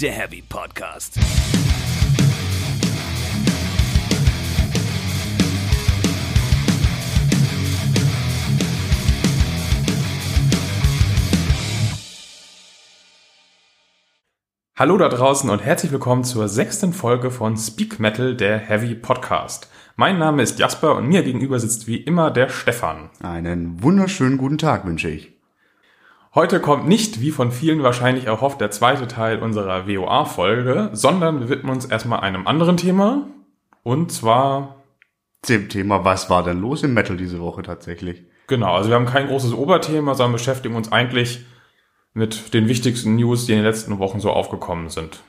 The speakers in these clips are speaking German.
der Heavy Podcast. Hallo da draußen und herzlich willkommen zur sechsten Folge von Speak Metal, der Heavy Podcast. Mein Name ist Jasper und mir gegenüber sitzt wie immer der Stefan. Einen wunderschönen guten Tag wünsche ich. Heute kommt nicht, wie von vielen wahrscheinlich erhofft, der zweite Teil unserer WOA-Folge, sondern wir widmen uns erstmal einem anderen Thema. Und zwar. Dem Thema, was war denn los im Metal diese Woche tatsächlich? Genau, also wir haben kein großes Oberthema, sondern beschäftigen uns eigentlich mit den wichtigsten News, die in den letzten Wochen so aufgekommen sind.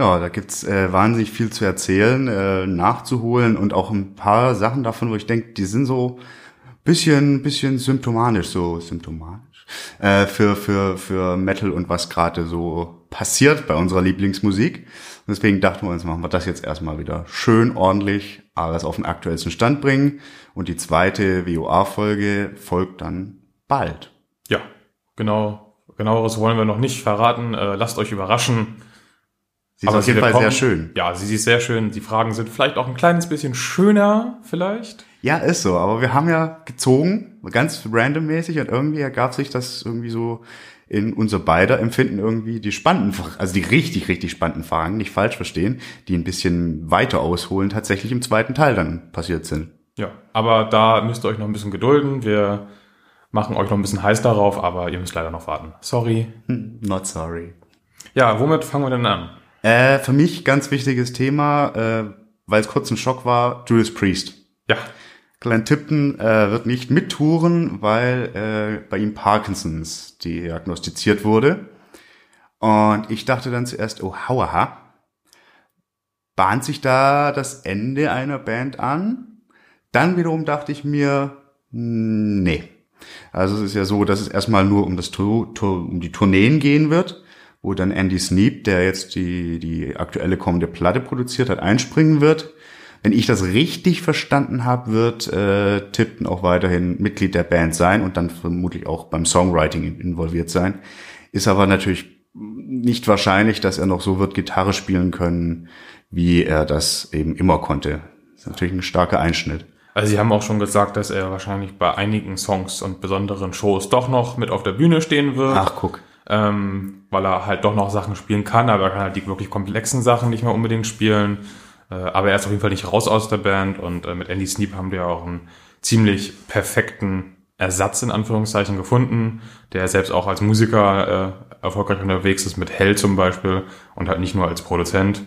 Ja, da gibt's äh, wahnsinnig viel zu erzählen, äh, nachzuholen und auch ein paar Sachen davon, wo ich denke, die sind so bisschen, bisschen symptomatisch, so symptomatisch äh, für für für Metal und was gerade so passiert bei unserer Lieblingsmusik. Und deswegen dachten wir uns, machen wir das jetzt erstmal wieder schön ordentlich, alles auf den aktuellsten Stand bringen. Und die zweite WOA-Folge folgt dann bald. Ja, genau Genaueres wollen wir noch nicht verraten. Äh, lasst euch überraschen. Sie ist auf jeden Fall sehr schön. Ja, sie ist sehr schön. Die Fragen sind vielleicht auch ein kleines bisschen schöner, vielleicht. Ja, ist so. Aber wir haben ja gezogen, ganz randommäßig und irgendwie ergab sich das irgendwie so in unser beider Empfinden irgendwie die spannenden, also die richtig, richtig spannenden Fragen, nicht falsch verstehen, die ein bisschen weiter ausholen, tatsächlich im zweiten Teil dann passiert sind. Ja, aber da müsst ihr euch noch ein bisschen gedulden. Wir machen euch noch ein bisschen heiß darauf, aber ihr müsst leider noch warten. Sorry. Hm, not sorry. Ja, womit fangen wir denn an? Äh, für mich ganz wichtiges Thema, äh, weil es kurz ein Schock war, Judas Priest. Ja. Glenn Tipton äh, wird nicht mittouren, weil äh, bei ihm Parkinsons diagnostiziert wurde. Und ich dachte dann zuerst, oh, hauaha. Bahnt sich da das Ende einer Band an? Dann wiederum dachte ich mir, nee. Also es ist ja so, dass es erstmal nur um das um die Tourneen gehen wird, wo dann Andy Sneap, der jetzt die die aktuelle kommende Platte produziert hat, einspringen wird. Wenn ich das richtig verstanden habe, wird äh, Tipton auch weiterhin Mitglied der Band sein und dann vermutlich auch beim Songwriting involviert sein. Ist aber natürlich nicht wahrscheinlich, dass er noch so wird Gitarre spielen können, wie er das eben immer konnte. Das ist natürlich ein starker Einschnitt. Also sie haben auch schon gesagt, dass er wahrscheinlich bei einigen Songs und besonderen Shows doch noch mit auf der Bühne stehen wird. Ach, guck. Ähm, weil er halt doch noch Sachen spielen kann, aber er kann halt die wirklich komplexen Sachen nicht mehr unbedingt spielen. Äh, aber er ist auf jeden Fall nicht raus aus der Band und äh, mit Andy Sneap haben wir auch einen ziemlich perfekten Ersatz in Anführungszeichen gefunden, der selbst auch als Musiker äh, erfolgreich unterwegs ist, mit Hell zum Beispiel und halt nicht nur als Produzent.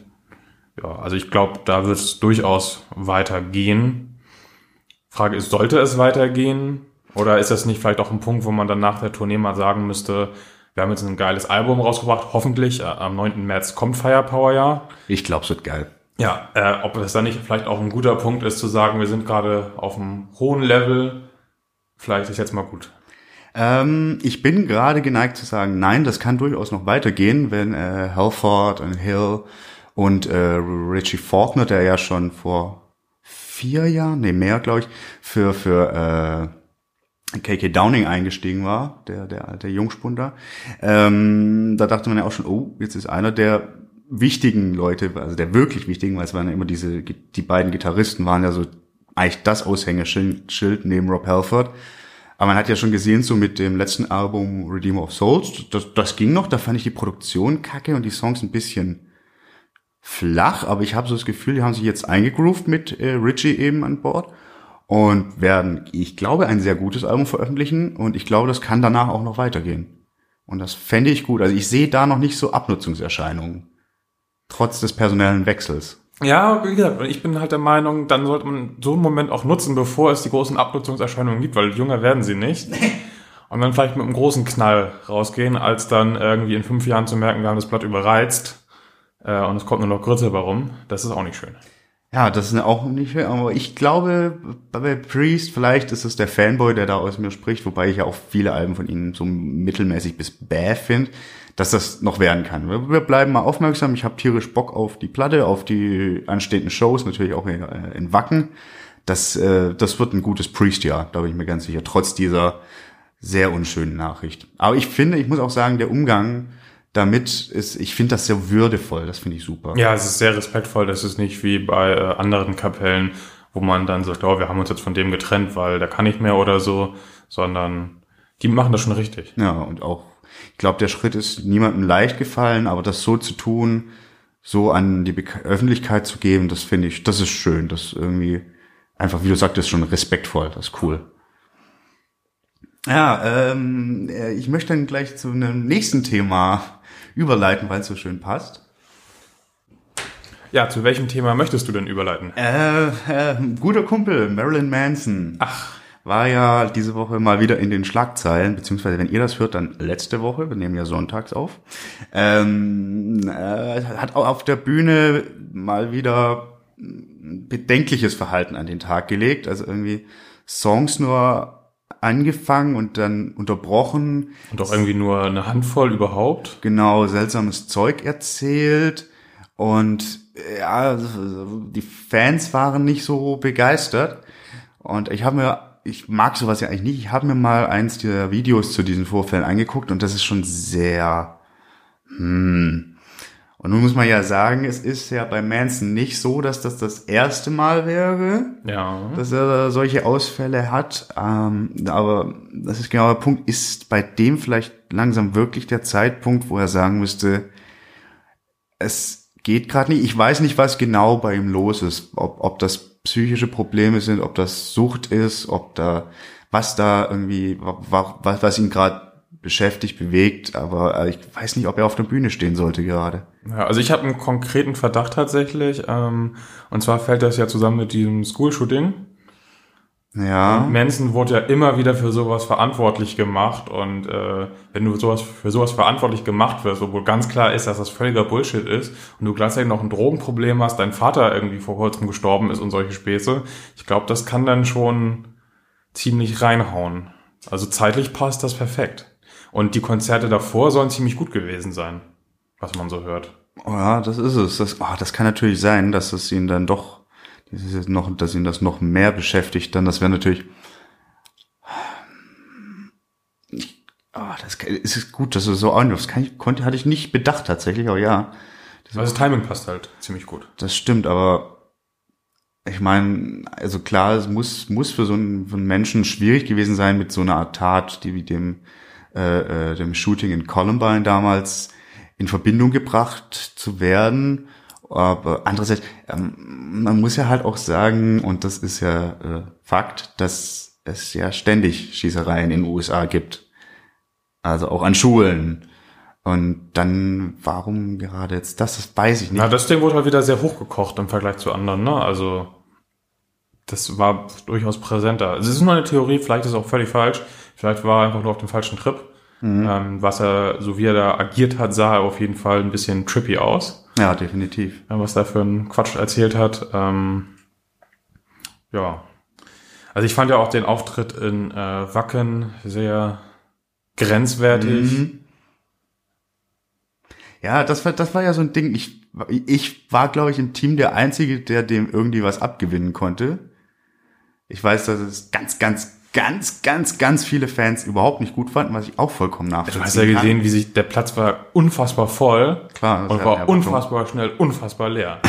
Ja, also ich glaube, da wird es durchaus weitergehen. Frage ist, sollte es weitergehen? Oder ist das nicht vielleicht auch ein Punkt, wo man dann nach der Tournee mal sagen müsste, wir haben jetzt ein geiles Album rausgebracht, hoffentlich. Äh, am 9. März kommt Firepower ja. Ich glaube, es wird geil. Ja, äh, ob es dann nicht vielleicht auch ein guter Punkt ist, zu sagen, wir sind gerade auf einem hohen Level. Vielleicht ist jetzt mal gut. Ähm, ich bin gerade geneigt zu sagen, nein, das kann durchaus noch weitergehen, wenn äh, Halford und Hill und äh, Richie Faulkner, der ja schon vor vier Jahren, nee, mehr, glaube ich, für, für äh, KK Downing eingestiegen war, der, der alte Jungspunder. Ähm, da dachte man ja auch schon, oh, jetzt ist einer der wichtigen Leute, also der wirklich wichtigen, weil es waren ja immer diese, die beiden Gitarristen waren ja so eigentlich das Aushängeschild neben Rob Halford. Aber man hat ja schon gesehen, so mit dem letzten Album Redeemer of Souls, das, das ging noch, da fand ich die Produktion kacke und die Songs ein bisschen flach, aber ich habe so das Gefühl, die haben sich jetzt eingegroovt mit äh, Richie eben an Bord und werden, ich glaube, ein sehr gutes Album veröffentlichen und ich glaube, das kann danach auch noch weitergehen. Und das fände ich gut. Also ich sehe da noch nicht so Abnutzungserscheinungen, trotz des personellen Wechsels. Ja, wie gesagt, ich bin halt der Meinung, dann sollte man so einen Moment auch nutzen, bevor es die großen Abnutzungserscheinungen gibt, weil jünger werden sie nicht. Und dann vielleicht mit einem großen Knall rausgehen, als dann irgendwie in fünf Jahren zu merken, wir haben das Blatt überreizt äh, und es kommt nur noch Grütze warum. Das ist auch nicht schön. Ja, das ist auch nicht schön, aber ich glaube, bei Priest, vielleicht ist es der Fanboy, der da aus mir spricht, wobei ich ja auch viele Alben von ihnen so mittelmäßig bis bäh finde, dass das noch werden kann. Wir bleiben mal aufmerksam. Ich habe tierisch Bock auf die Platte, auf die anstehenden Shows, natürlich auch in, äh, in Wacken. Das, äh, das wird ein gutes Priest-Jahr, da bin ich mir ganz sicher, trotz dieser sehr unschönen Nachricht. Aber ich finde, ich muss auch sagen, der Umgang damit ist, ich finde das sehr würdevoll, das finde ich super. Ja, es ist sehr respektvoll, das ist nicht wie bei äh, anderen Kapellen, wo man dann sagt, oh, wir haben uns jetzt von dem getrennt, weil der kann nicht mehr oder so, sondern die machen das schon richtig. Ja, und auch, ich glaube, der Schritt ist niemandem leicht gefallen, aber das so zu tun, so an die Be Öffentlichkeit zu geben, das finde ich, das ist schön, das irgendwie einfach, wie du sagtest, schon respektvoll, das ist cool. Ja, ähm, äh, ich möchte dann gleich zu einem nächsten Thema überleiten, weil es so schön passt. Ja, zu welchem Thema möchtest du denn überleiten? Äh, äh, guter Kumpel, Marilyn Manson. Ach. War ja diese Woche mal wieder in den Schlagzeilen, beziehungsweise wenn ihr das hört, dann letzte Woche, wir nehmen ja sonntags auf. Ähm, äh, hat auch auf der Bühne mal wieder bedenkliches Verhalten an den Tag gelegt. Also irgendwie Songs nur angefangen und dann unterbrochen. Und auch irgendwie nur eine Handvoll überhaupt. Genau, seltsames Zeug erzählt. Und ja, die Fans waren nicht so begeistert. Und ich habe mir, ich mag sowas ja eigentlich nicht, ich habe mir mal eins der Videos zu diesen Vorfällen angeguckt und das ist schon sehr, hm, und nun muss man ja sagen, es ist ja bei Manson nicht so, dass das das erste Mal wäre, ja. dass er solche Ausfälle hat. Ähm, aber das ist genau der Punkt. Ist bei dem vielleicht langsam wirklich der Zeitpunkt, wo er sagen müsste, es geht gerade nicht. Ich weiß nicht, was genau bei ihm los ist. Ob, ob das psychische Probleme sind, ob das Sucht ist, ob da was da irgendwie, was, was ihn gerade beschäftigt, bewegt, aber äh, ich weiß nicht, ob er auf der Bühne stehen sollte gerade. Ja, also ich habe einen konkreten Verdacht tatsächlich, ähm, und zwar fällt das ja zusammen mit diesem School-Shooting. Ja. Manson wurde ja immer wieder für sowas verantwortlich gemacht und äh, wenn du sowas für sowas verantwortlich gemacht wirst, obwohl ganz klar ist, dass das völliger Bullshit ist und du gleichzeitig noch ein Drogenproblem hast, dein Vater irgendwie vor kurzem gestorben ist und solche Späße, ich glaube, das kann dann schon ziemlich reinhauen. Also zeitlich passt das perfekt. Und die Konzerte davor sollen ziemlich gut gewesen sein, was man so hört. Oh ja, das ist es. Das, oh, das kann natürlich sein, dass es ihn dann doch, das ist jetzt noch, dass ihn das noch mehr beschäftigt. Dann das wäre natürlich. Oh, das ist gut, dass du so das kann ich, konnte, hatte ich nicht bedacht tatsächlich, aber ja. Das, also das Timing passt halt ziemlich gut. Das stimmt, aber ich meine, also klar, es muss, muss für so einen, für einen Menschen schwierig gewesen sein, mit so einer Art Tat, die wie dem äh, äh, dem Shooting in Columbine damals in Verbindung gebracht zu werden. Aber andererseits, ähm, man muss ja halt auch sagen, und das ist ja äh, Fakt, dass es ja ständig Schießereien in den USA gibt. Also auch an Schulen. Und dann, warum gerade jetzt das? Das weiß ich nicht. Na, das Ding wurde halt wieder sehr hochgekocht im Vergleich zu anderen, ne? Also, das war durchaus präsenter. Also, es ist nur eine Theorie, vielleicht ist es auch völlig falsch. Vielleicht war er einfach nur auf dem falschen Trip. Mhm. Ähm, was er, so wie er da agiert hat, sah er auf jeden Fall ein bisschen trippy aus. Ja, definitiv. Was er für einen Quatsch erzählt hat. Ähm, ja. Also ich fand ja auch den Auftritt in äh, Wacken sehr grenzwertig. Mhm. Ja, das war, das war ja so ein Ding. Ich, ich war, glaube ich, im Team der Einzige, der dem irgendwie was abgewinnen konnte. Ich weiß, dass es ganz, ganz, ganz, ganz, ganz viele Fans überhaupt nicht gut fanden, was ich auch vollkommen nachvollziehen Du hast ja gesehen, kann. wie sich der Platz war unfassbar voll. Klar. Und war unfassbar schnell, unfassbar leer.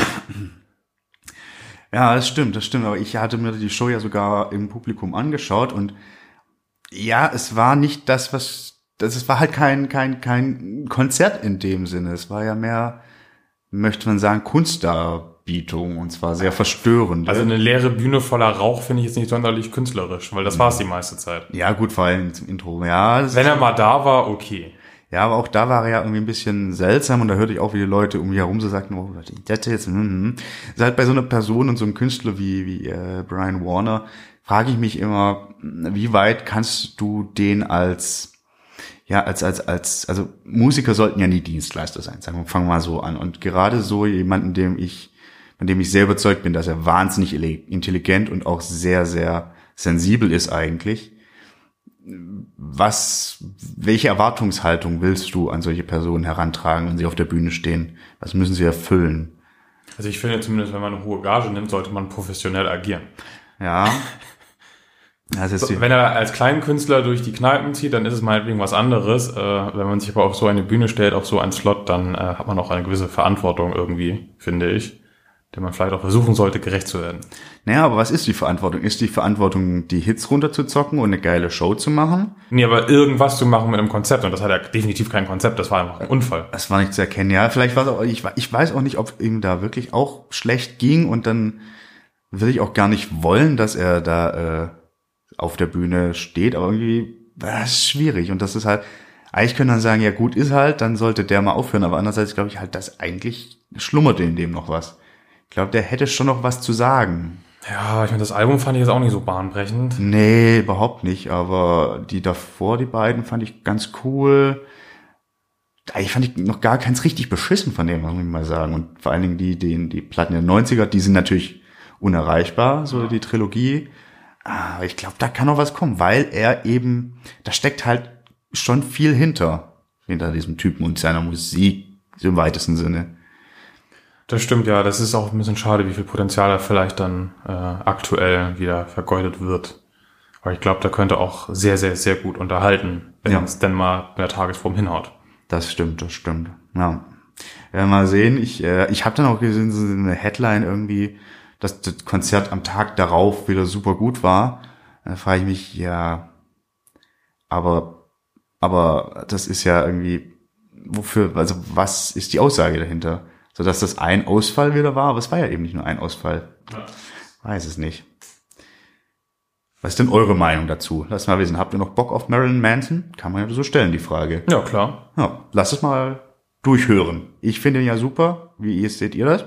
Ja, das stimmt, das stimmt. Aber ich hatte mir die Show ja sogar im Publikum angeschaut und ja, es war nicht das, was, das, es war halt kein, kein, kein Konzert in dem Sinne. Es war ja mehr, möchte man sagen, Kunst da Darbietung und zwar sehr verstörend. Also eine leere Bühne voller Rauch finde ich jetzt nicht sonderlich künstlerisch, weil das war es die meiste Zeit. Ja, gut, vor allem zum Intro. Ja, wenn er mal da war, okay. Ja, aber auch da war er ja irgendwie ein bisschen seltsam und da hörte ich auch, wie die Leute um mich herum so sagten, oh, das jetzt, mm, mm. ist halt bei so einer Person und so einem Künstler wie, wie äh, Brian Warner, frage ich mich immer, wie weit kannst du den als ja, als, als, als, also Musiker sollten ja nie Dienstleister sein, sagen wir, fangen wir mal so an. Und gerade so jemanden, dem ich von dem ich sehr überzeugt bin, dass er wahnsinnig intelligent und auch sehr, sehr sensibel ist eigentlich. Was, welche Erwartungshaltung willst du an solche Personen herantragen, wenn sie auf der Bühne stehen? Was müssen sie erfüllen? Also ich finde zumindest, wenn man eine hohe Gage nimmt, sollte man professionell agieren. Ja. Wenn er als kleinen Künstler durch die Kneipen zieht, dann ist es meinetwegen was anderes. Äh, wenn man sich aber auf so eine Bühne stellt, auf so einen Slot, dann äh, hat man auch eine gewisse Verantwortung irgendwie, finde ich, der man vielleicht auch versuchen sollte, gerecht zu werden. naja, aber was ist die Verantwortung? Ist die Verantwortung, die Hits runterzuzocken und eine geile Show zu machen? Nee, aber irgendwas zu machen mit einem Konzept, und das hat ja definitiv kein Konzept, das war einfach ein Unfall. Das war nicht zu erkennen. Ja, vielleicht war es auch, ich, ich weiß auch nicht, ob ihm da wirklich auch schlecht ging und dann will ich auch gar nicht wollen, dass er da äh, auf der Bühne steht, aber irgendwie, das ist schwierig und das ist halt, eigentlich können dann sagen, ja gut, ist halt, dann sollte der mal aufhören, aber andererseits glaube ich halt, dass eigentlich schlummert in dem noch was. Ich glaube, der hätte schon noch was zu sagen. Ja, ich meine, das Album fand ich jetzt auch nicht so bahnbrechend. Nee, überhaupt nicht, aber die davor, die beiden, fand ich ganz cool. Eigentlich fand ich noch gar keins richtig beschissen von dem, muss ich mal sagen. Und vor allen Dingen die, die, die Platten der 90er, die sind natürlich unerreichbar, so die Trilogie. Aber ich glaube, da kann noch was kommen, weil er eben, da steckt halt schon viel hinter, hinter diesem Typen und seiner Musik, so im weitesten Sinne. Das stimmt, ja. Das ist auch ein bisschen schade, wie viel Potenzial da vielleicht dann äh, aktuell wieder vergeudet wird. Aber ich glaube, da könnte auch sehr, sehr, sehr gut unterhalten, wenn Ja. es denn mal in der Tagesform hinhaut. Das stimmt, das stimmt. Ja. Ja, mal sehen. Ich, äh, ich habe dann auch gesehen, so eine Headline irgendwie, dass das Konzert am Tag darauf wieder super gut war. Da frage ich mich, ja, aber, aber das ist ja irgendwie, wofür, also was ist die Aussage dahinter? So dass das ein Ausfall wieder war, aber es war ja eben nicht nur ein Ausfall. Weiß es nicht. Was ist denn eure Meinung dazu? Lasst mal wissen. Habt ihr noch Bock auf Marilyn Manson? Kann man ja so stellen, die Frage. Ja, klar. Ja, lass es mal durchhören. Ich finde ihn ja super. Wie ihr seht ihr das?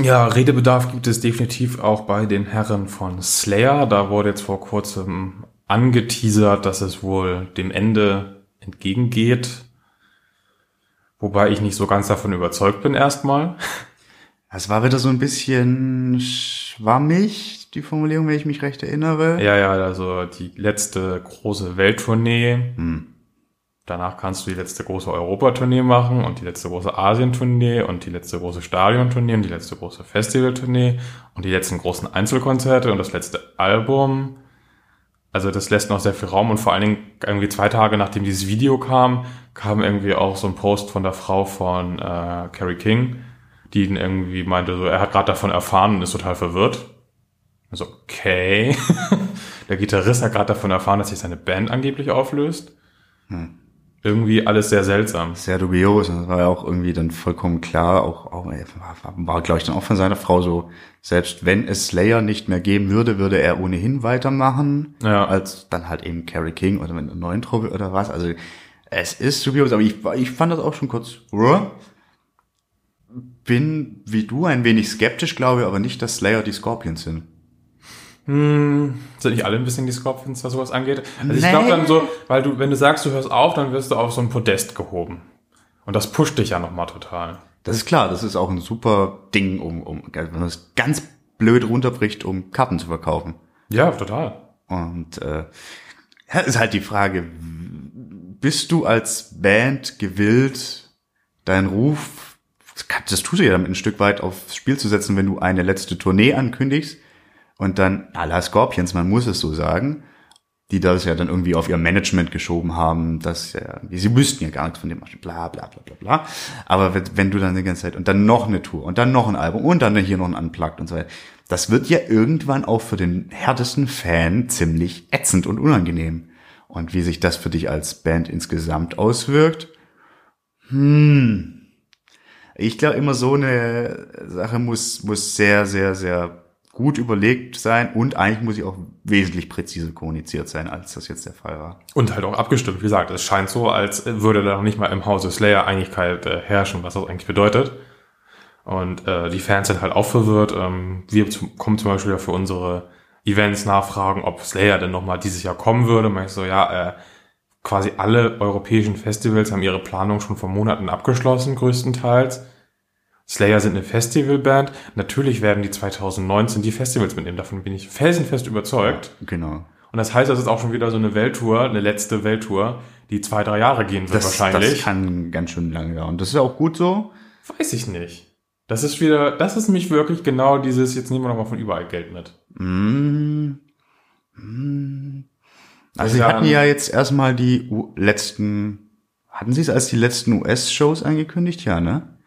Ja, Redebedarf gibt es definitiv auch bei den Herren von Slayer. Da wurde jetzt vor kurzem angeteasert, dass es wohl dem Ende entgegengeht. Wobei ich nicht so ganz davon überzeugt bin erstmal. Es war wieder so ein bisschen schwammig, die Formulierung, wenn ich mich recht erinnere. Ja, ja, also die letzte große Welttournee. Hm. Danach kannst du die letzte große Europatournee machen und die letzte große Asientournee und die letzte große Stadiontournee und die letzte große Festivaltournee und die letzten großen Einzelkonzerte und das letzte Album. Also das lässt noch sehr viel Raum und vor allen Dingen irgendwie zwei Tage nachdem dieses Video kam, kam irgendwie auch so ein Post von der Frau von äh, Carrie King, die ihn irgendwie meinte, so, er hat gerade davon erfahren und ist total verwirrt. Also okay, der Gitarrist hat gerade davon erfahren, dass sich seine Band angeblich auflöst. Irgendwie alles sehr seltsam. Sehr dubios. Und das war ja auch irgendwie dann vollkommen klar. Auch, auch war, war glaube ich, dann auch von seiner Frau so, selbst wenn es Slayer nicht mehr geben würde, würde er ohnehin weitermachen. Ja. Als dann halt eben Carrie King oder mit einer neuen Truppe oder was. Also es ist dubios, aber ich, ich fand das auch schon kurz. Bin wie du ein wenig skeptisch, glaube aber nicht, dass Slayer die Scorpions sind. Hm, sind nicht alle ein bisschen die Scorpions, was sowas angeht? Also ich Nee. glaube dann so, weil du, wenn du sagst, du hörst auf, dann wirst du auf so ein Podest gehoben. Und das pusht dich ja nochmal total. Das ist klar, das ist auch ein super Ding, um, um wenn man es ganz blöd runterbricht, um Karten zu verkaufen. Ja, total. Und äh, ja, ist halt die Frage, bist du als Band gewillt, deinen Ruf, das tust du ja damit ein Stück weit aufs Spiel zu setzen, wenn du eine letzte Tournee ankündigst und dann à la Scorpions, man muss es so sagen, die das ja dann irgendwie auf ihr Management geschoben haben, dass ja, sie wüssten ja gar nichts von dem, bla bla bla bla bla. Aber wenn, wenn du dann die ganze Zeit und dann noch eine Tour und dann noch ein Album und dann hier noch ein Unplugged und so weiter, das wird ja irgendwann auch für den härtesten Fan ziemlich ätzend und unangenehm. Und wie sich das für dich als Band insgesamt auswirkt, hm. Ich glaube immer so eine Sache muss, muss sehr, sehr, sehr gut überlegt sein und eigentlich muss sie auch wesentlich präziser kommuniziert sein, als das jetzt der Fall war. Und halt auch abgestimmt. Wie gesagt, es scheint so, als würde da noch nicht mal im Hause Slayer Einigkeit äh, herrschen, was das eigentlich bedeutet. Und äh, die Fans sind halt auch verwirrt. Ähm, wir zum, kommen zum Beispiel ja für unsere Events nachfragen, ob Slayer denn nochmal dieses Jahr kommen würde. Und ich so, ja, äh, quasi alle europäischen Festivals haben ihre Planung schon vor Monaten abgeschlossen, größtenteils. Slayer sind eine Festivalband. Natürlich werden die 2019 die Festivals mitnehmen. Davon bin ich felsenfest überzeugt. Genau. Und das heißt, das ist auch schon wieder so eine Welttour, eine letzte Welttour, die zwei, drei Jahre gehen wird Das, wahrscheinlich. das kann ganz schön lange dauern. Das ist auch gut so. Weiß ich nicht. Das ist wieder, das ist mich wirklich genau dieses, jetzt nehmen wir nochmal von überall Geld mit. Mm, Also sie hatten ja jetzt erstmal die U letzten, hatten sie es als die letzten US-Shows angekündigt? Ja, ne?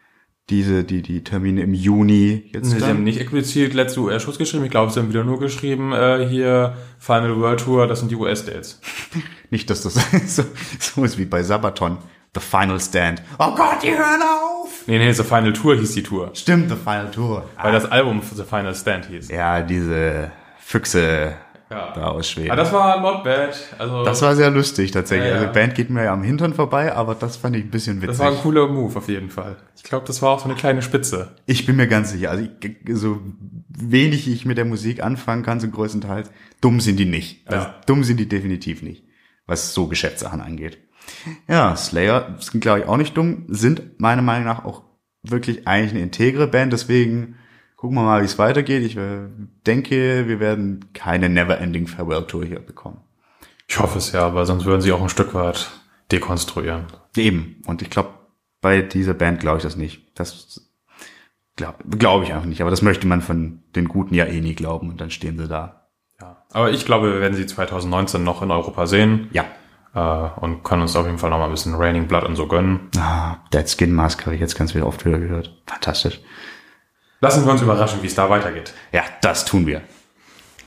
Diese, die, die Termine im Juni jetzt Sie haben nicht explizit letzte US-Schuss geschrieben. Ich glaube, sie haben wieder nur geschrieben, äh, hier Final World Tour, das sind die US-Dates. Nicht, dass das so, so ist wie bei Sabaton. The Final Stand. Oh Gott, die hören auf! Nee, nee, The Final Tour hieß die Tour. Stimmt, The Final Tour. Weil das Album The Final Stand hieß. Ja, diese Füchse Ja. da aus Schweden. Aber das war not bad. Also, Das war sehr lustig tatsächlich. Ja, ja. Also die Band geht mir ja am Hintern vorbei, aber das fand ich ein bisschen das witzig. war ein cooler Move auf jeden Fall. Ich glaube, das war auch so eine kleine Spitze. ich bin mir ganz sicher. Also ich, so wenig ich mit der Musik anfangen kann, so größtenteils, dumm sind die nicht. Also Ja. dumm sind die definitiv nicht, was so Geschäftssachen angeht. Ja, Slayer sind glaube ich auch nicht dumm, sind meiner Meinung nach auch wirklich eigentlich eine integre Band, deswegen gucken wir mal, wie es weitergeht. Ich äh, denke, wir werden keine Never-Ending Farewell Tour hier bekommen. Ich hoffe es ja, aber sonst würden sie auch ein Stück weit dekonstruieren. Eben. Und ich glaube, bei dieser Band glaube ich das nicht. Das glaube glaub ich einfach nicht. Aber das möchte man von den Guten ja eh nie glauben. Und dann stehen sie da. Ja. Aber ich glaube, wir werden sie 2019 noch in Europa sehen Ja. äh, und können uns auf jeden Fall noch mal ein bisschen Raining Blood und so gönnen. Ah, Dead Skin Mask habe ich jetzt ganz wieder oft wieder gehört. Fantastisch. Lassen wir uns überraschen, wie es da weitergeht. Ja, das tun wir.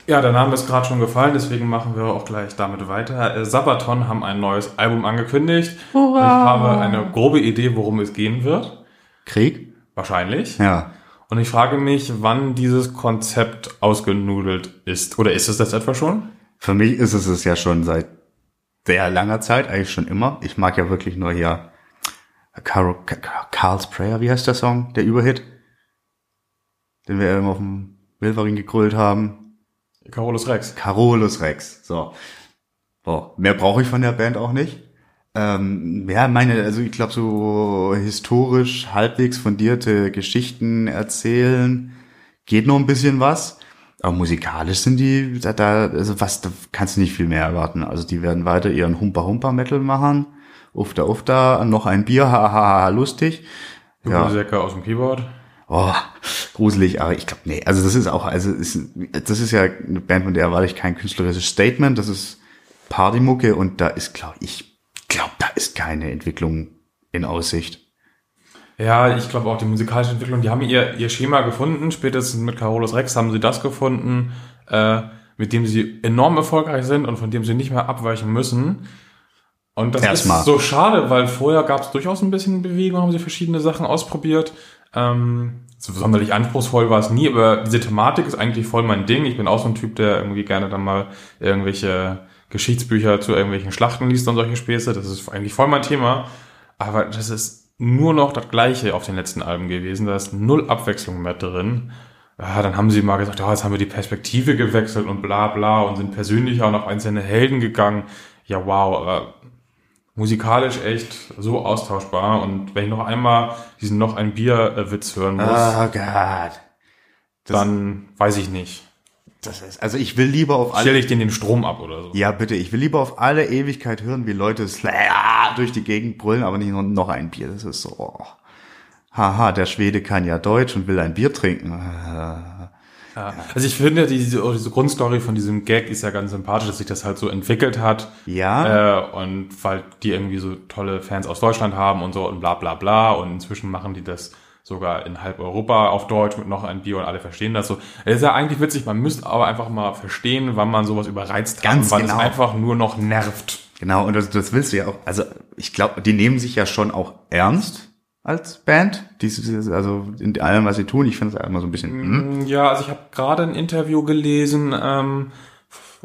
Ja, der Name ist gerade schon gefallen, deswegen machen wir auch gleich damit weiter. Äh, Sabaton haben ein neues Album angekündigt. Und ich habe eine grobe Idee, worum es gehen wird. Krieg? Wahrscheinlich. Ja. Und ich frage mich, wann dieses Konzept ausgenudelt ist. Oder ist es das etwa schon? Für mich ist es es ja schon seit sehr langer Zeit, eigentlich schon immer. Ich mag ja wirklich nur hier Carl, Carl's Prayer, wie heißt der Song? Der Überhit? Den wir immer auf dem Wilverin gegrölt haben. Carolus Rex. Carolus Rex. So. so. Mehr brauche ich von der Band auch nicht. Ähm, ja, meine, also ich glaube, so historisch halbwegs fundierte Geschichten erzählen geht noch ein bisschen was. Aber musikalisch sind die, da, da also was, da kannst du nicht viel mehr erwarten. Also die werden weiter ihren Humpa-Humpa-Metal machen. Ufta, ufta, noch ein Bier, hahaha, lustig. Ja. Ja. Säcke aus dem Keyboard. Oh, gruselig, aber ich glaube, nee, also das ist auch, also ist, das ist ja eine Band, von der erwarte ich kein künstlerisches Statement, das ist Partymucke und da ist, glaube ich, glaube, da ist keine Entwicklung in Aussicht. Ja, ich glaube auch die musikalische Entwicklung, die haben ihr, ihr Schema gefunden. Spätestens mit Carolus Rex haben sie das gefunden, äh, mit dem sie enorm erfolgreich sind und von dem sie nicht mehr abweichen müssen. Und das Erstmal. ist so schade, weil vorher gab es durchaus ein bisschen Bewegung, haben sie verschiedene Sachen ausprobiert. Ähm, so sonderlich anspruchsvoll war es nie, aber diese Thematik ist eigentlich voll mein Ding. Ich bin auch so ein Typ, der irgendwie gerne dann mal irgendwelche Geschichtsbücher zu irgendwelchen Schlachten liest und solche Späße. Das ist eigentlich voll mein Thema. Aber das ist nur noch das Gleiche auf den letzten Alben gewesen. Da ist null Abwechslung mehr drin. Ja, dann haben sie mal gesagt, ja, jetzt haben wir die Perspektive gewechselt und bla bla und sind persönlicher und auf einzelne Helden gegangen. Ja, wow, aber musikalisch echt so austauschbar. Und wenn ich noch einmal diesen noch ein Bier-Witz hören muss, Oh Gott. dann weiß ich nicht. Das ist, also ich will lieber auf alle, Stelle ich den den Strom ab oder so. ja bitte, ich will lieber auf alle Ewigkeit hören, wie Leute Slayer durch die Gegend brüllen, aber nicht nur noch ein Bier, das ist so, oh. haha, der Schwede kann ja Deutsch und will ein Bier trinken. Ja. Also ich finde, diese, oh, diese Grundstory von diesem Gag ist ja ganz sympathisch, dass sich das halt so entwickelt hat. Ja. Äh, und weil die irgendwie so tolle Fans aus Deutschland haben und so und bla bla bla. Und inzwischen machen die das sogar in halb Europa auf Deutsch mit noch ein Bier und alle verstehen das so. Es ist ja eigentlich witzig, man müsste aber einfach mal verstehen, wann man sowas überreizt hat Ganz und wann genau. es einfach nur noch nervt. Genau, und das, das willst du ja auch. Also ich glaube, die nehmen sich ja schon auch ernst als Band. Dieses, also in allem, was sie tun. Ich finde es immer so ein bisschen. Hm. Ja, also ich habe gerade ein Interview gelesen, ähm,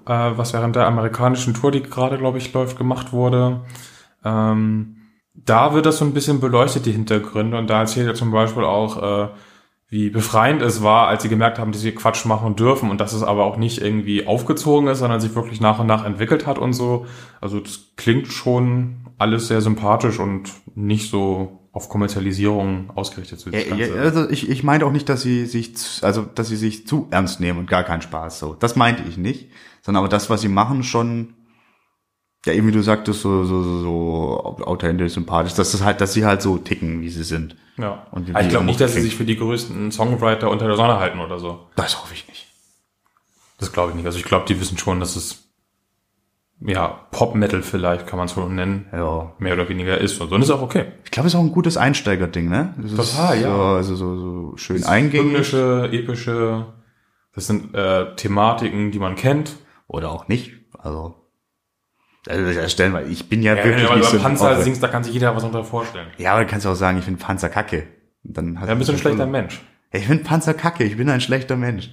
äh, was während der amerikanischen Tour, die gerade, glaube ich, läuft, gemacht wurde. Ähm, da wird das so ein bisschen beleuchtet, die Hintergründe. Und da erzählt er zum Beispiel auch, äh, wie befreiend es war, als sie gemerkt haben, dass sie Quatsch machen dürfen und dass es aber auch nicht irgendwie aufgezogen ist, sondern sich wirklich nach und nach entwickelt hat und so. Also das klingt schon alles sehr sympathisch und nicht so auf Kommerzialisierung ausgerichtet zu Ja, ja, also ich, ich meinte auch nicht, dass sie sich, zu- also dass sie sich zu ernst nehmen und gar keinen Spaß. So, das meinte ich nicht, sondern aber das, was sie machen, schon. Ja, eben wie du sagtest, so, so, so, so authentisch, sympathisch, dass das halt, dass sie halt so ticken, wie sie sind. Ja. Und Aber ich glaube nicht, dass sie sich für die größten Songwriter unter der Sonne halten oder so. Das hoffe ich nicht. Das glaube ich nicht. Also ich glaube, die wissen schon, dass es ja Pop-Metal vielleicht kann man es wohl nennen, Ja. mehr oder weniger ist. Und dann ist auch okay. Ich glaube, es ist auch ein gutes Einsteigerding, ne? Das ist Total, ja. So, also so, so schön eingängig. Hymnische, epische, das sind äh, Thematiken, die man kennt. Oder auch nicht. Also, also das stellen wir, ich bin ja, Ja, wirklich wenn du nicht so Panzer singst, da kann sich jeder was unter vorstellen. Ja, aber du kannst auch sagen, ich finde Panzer kacke. Dann hast Ja, du bist du ein das schlechter schon- Mensch. Ja, ich finde Panzer kacke, ich bin ein schlechter Mensch.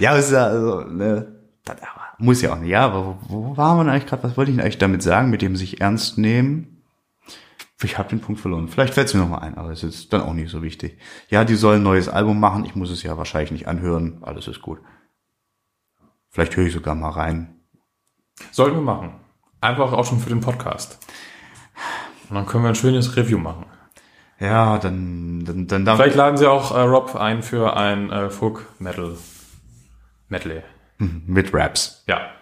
Ja, aber es ist ja, also, ne, das, aber muss ja auch nicht. Ja, aber wo, wo war man eigentlich gerade? Was wollte ich denn eigentlich damit sagen, mit dem sich ernst nehmen? Ich habe den Punkt verloren. Vielleicht fällt es mir noch mal ein, aber es ist dann auch nicht so wichtig. Ja, die sollen ein neues Album machen. Ich muss es ja wahrscheinlich nicht anhören. Alles ist gut. Vielleicht höre ich sogar mal rein. Sollten wir machen. Einfach auch schon für den Podcast. Und dann können wir ein schönes Review machen. Ja, dann, dann, dann darf Vielleicht laden sie auch äh, Rob ein für ein äh, Folk Metal Medley. Mit Raps. Ja.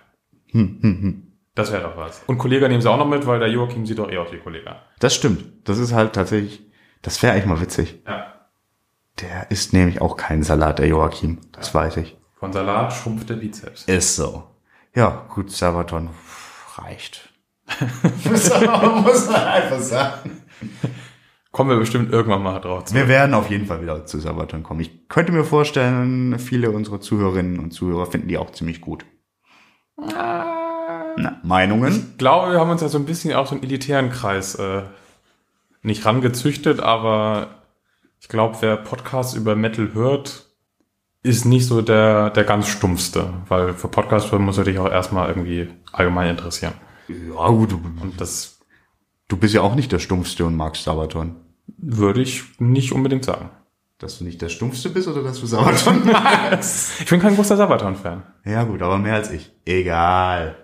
Das wäre doch was. Und Kollege nehmen sie auch noch mit, weil der Joachim sieht doch eh aus wie Kollege. Das stimmt. Das ist halt tatsächlich, das wäre eigentlich mal witzig. Ja. Der isst nämlich auch keinen Salat, der Joachim. Das weiß ich. Von Salat schrumpft der Bizeps. Ist so. Ja, gut, Sabaton reicht. muss man einfach sagen. Kommen wir bestimmt irgendwann mal drauf zu. Wir werden auf jeden Fall wieder zu Sabaton kommen. Ich könnte mir vorstellen, viele unserer Zuhörerinnen und Zuhörer finden die auch ziemlich gut. Na, Meinungen? Ich glaube, wir haben uns ja so ein bisschen auch so einen elitären Kreis äh, nicht rangezüchtet, aber ich glaube, wer Podcasts über Metal hört, ist nicht so der, der ganz stumpfste, weil für Podcasts muss er dich auch erstmal irgendwie allgemein interessieren. Ja, gut, Und das du bist ja auch nicht der Stumpfste und magst Sabaton. würde ich nicht unbedingt sagen. Dass du nicht der Stumpfste bist oder dass du Sabaton magst? Ich bin kein großer Sabaton-Fan. ja, gut, aber mehr als ich. Egal.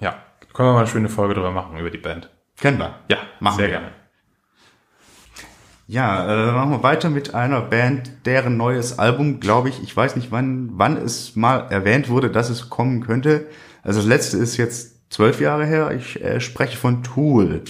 Ja, können wir mal eine schöne Folge drüber machen, über die Band. Kennen wir. Ja, Machen sehr wir. gerne. Ja, äh, machen wir weiter mit einer Band, deren neues Album, glaube ich, ich weiß nicht, wann, wann es mal erwähnt wurde, dass es kommen könnte. Also das letzte ist jetzt zwölf Jahre her. Ich äh, spreche von Tool.